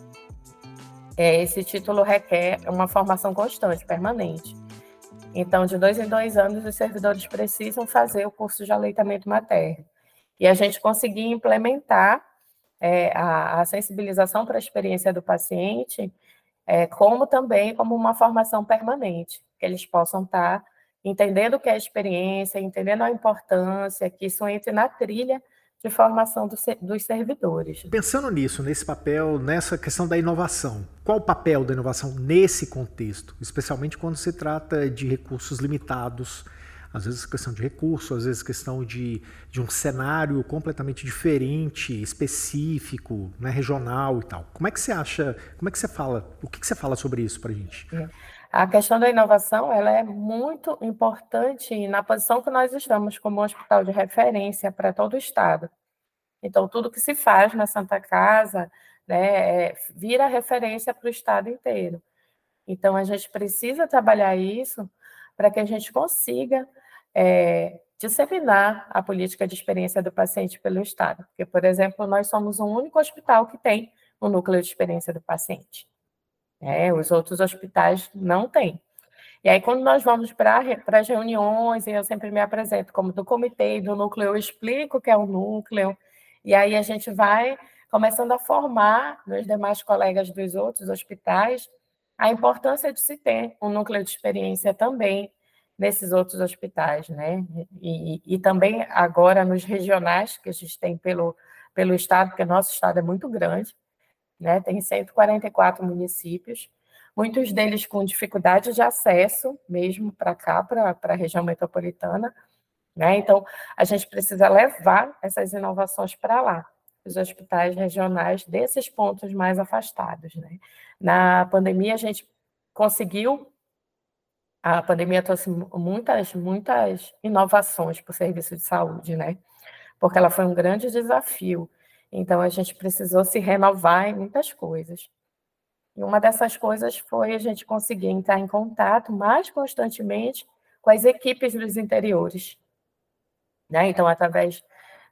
é, esse título requer uma formação constante, permanente. Então, de dois em dois anos, os servidores precisam fazer o curso de aleitamento materno. E a gente conseguir implementar é, a, a, sensibilização para a experiência do paciente, é, como também como uma formação permanente, que eles possam estar entendendo o que é a experiência, entendendo a importância, que isso entre na trilha de formação do, dos servidores. Pensando nisso, nesse papel, nessa questão da inovação, qual o papel da inovação nesse contexto, especialmente quando se trata de recursos limitados? Às vezes questão de recurso, às vezes questão de, de um cenário completamente diferente, específico, né, regional e tal. Como é que você acha, como é que você fala, o que, que você fala sobre isso para a gente? É. A questão da inovação ela é muito importante na posição que nós estamos como hospital de referência para todo o estado. Então, tudo que se faz na Santa Casa né, é, vira referência para o estado inteiro. Então, a gente precisa trabalhar isso para que a gente consiga é, disseminar a política de experiência do paciente pelo Estado. Porque, por exemplo, nós somos o único hospital que tem o um núcleo de experiência do paciente. É, os outros hospitais não têm. E aí, quando nós vamos para as reuniões, e eu sempre me apresento como do comitê do núcleo, eu explico o que é o núcleo, E aí a gente vai começando a formar nos demais colegas dos outros hospitais a importância de se ter um núcleo de experiência também nesses outros hospitais, né? E, e, também agora nos regionais que a gente tem pelo, pelo estado, porque nosso estado é muito grande, né? Tem 144 municípios, muitos deles com dificuldade de acesso mesmo para cá, para a região metropolitana, né? Então, a gente precisa levar essas inovações para lá, os hospitais regionais desses pontos mais afastados, né? Na pandemia, a gente conseguiu a pandemia trouxe muitas, muitas inovações para o serviço de saúde, né? Porque ela foi um grande desafio. Então, a gente precisou se renovar em muitas coisas. E uma dessas coisas foi a gente conseguir entrar em contato mais constantemente com as equipes dos interiores. Né? Então, através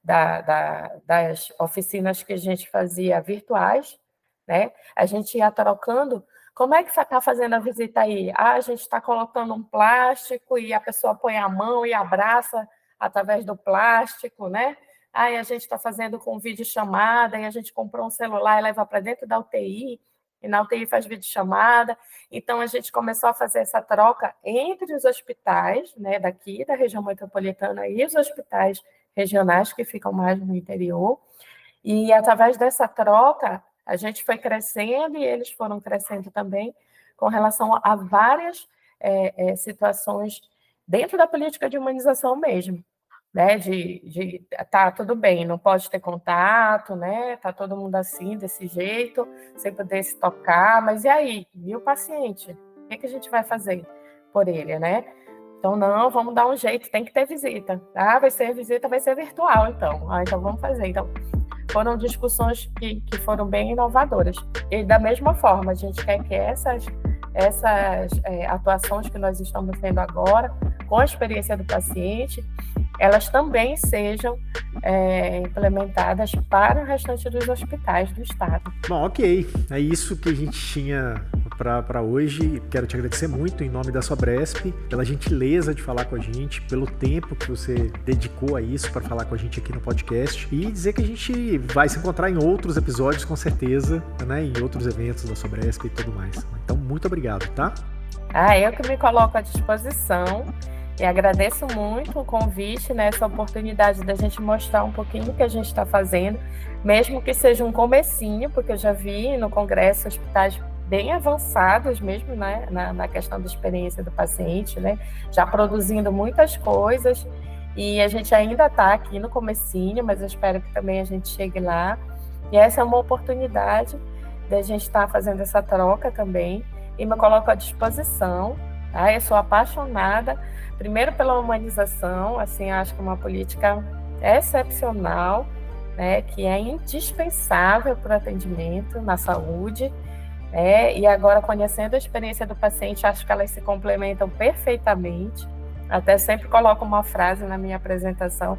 da, da, das oficinas que a gente fazia virtuais, né? a gente ia trocando como é que está fazendo a visita aí? Ah, a gente está colocando um plástico e a pessoa põe a mão e abraça através do plástico, né? Aí a gente está fazendo com videochamada e a gente comprou um celular e leva para dentro da UTI e na UTI faz videochamada. Então a gente começou a fazer essa troca entre os hospitais, né, daqui da região metropolitana e os hospitais regionais que ficam mais no interior. E através dessa troca, a gente foi crescendo e eles foram crescendo também com relação a várias é, é, situações dentro da política de humanização mesmo, né? De, de tá tudo bem, não pode ter contato, né? Tá todo mundo assim desse jeito, sem poder se tocar, mas e aí? E o paciente? O que, que a gente vai fazer por ele, né? Então, não, vamos dar um jeito, tem que ter visita. Ah, vai ser visita, vai ser virtual, então. Ah, então vamos fazer. Então, foram discussões que, que foram bem inovadoras. E da mesma forma, a gente quer que essas, essas é, atuações que nós estamos tendo agora, com a experiência do paciente, elas também sejam é, implementadas para o restante dos hospitais do estado. Bom, ok. É isso que a gente tinha para hoje. Quero te agradecer muito em nome da Sobresp, pela gentileza de falar com a gente, pelo tempo que você dedicou a isso para falar com a gente aqui no podcast e dizer que a gente vai se encontrar em outros episódios com certeza, né, em outros eventos da Sobresp e tudo mais. Então, muito obrigado, tá? Ah, eu que me coloco à disposição. E agradeço muito o convite, né, essa oportunidade da gente mostrar um pouquinho o que a gente está fazendo, mesmo que seja um comecinho, porque eu já vi no congresso hospitais bem avançados mesmo né, na, na questão da experiência do paciente, né, já produzindo muitas coisas e a gente ainda está aqui no comecinho, mas eu espero que também a gente chegue lá. E essa é uma oportunidade da gente estar tá fazendo essa troca também e me coloco à disposição. Tá? Eu sou apaixonada, primeiro pela humanização, assim, acho que é uma política excepcional, né, que é indispensável para o atendimento na saúde é, e agora, conhecendo a experiência do paciente, acho que elas se complementam perfeitamente. Até sempre coloco uma frase na minha apresentação,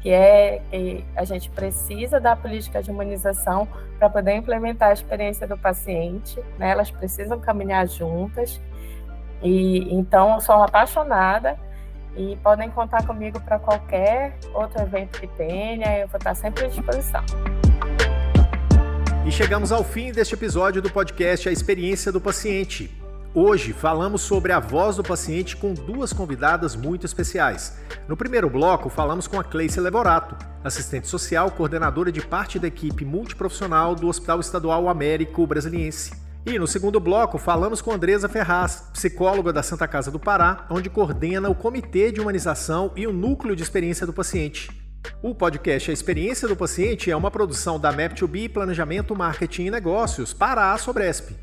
que é que a gente precisa da política de humanização para poder implementar a experiência do paciente, né? elas precisam caminhar juntas. E então, eu sou apaixonada e podem contar comigo para qualquer outro evento que tenha, eu vou estar sempre à disposição. E chegamos ao fim deste episódio do podcast A Experiência do Paciente. Hoje falamos sobre a voz do paciente com duas convidadas muito especiais. No primeiro bloco, falamos com a Cleice Levorato, assistente social, coordenadora de parte da equipe multiprofissional do Hospital Estadual Américo Brasiliense. E no segundo bloco, falamos com Andresa Ferraz, psicóloga da Santa Casa do Pará, onde coordena o Comitê de Humanização e o Núcleo de Experiência do Paciente. O podcast A Experiência do Paciente é uma produção da Map2B Planejamento, Marketing e Negócios para a Sobresp.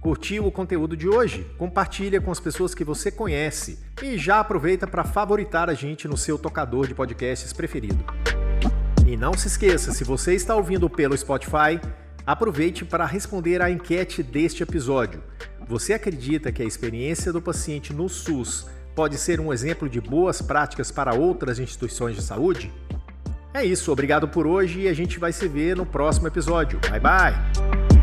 Curtiu o conteúdo de hoje? Compartilha com as pessoas que você conhece e já aproveita para favoritar a gente no seu tocador de podcasts preferido. E não se esqueça, se você está ouvindo pelo Spotify, aproveite para responder à enquete deste episódio. Você acredita que a experiência do paciente no SUS pode ser um exemplo de boas práticas para outras instituições de saúde? É isso, obrigado por hoje e a gente vai se ver no próximo episódio. Bye bye!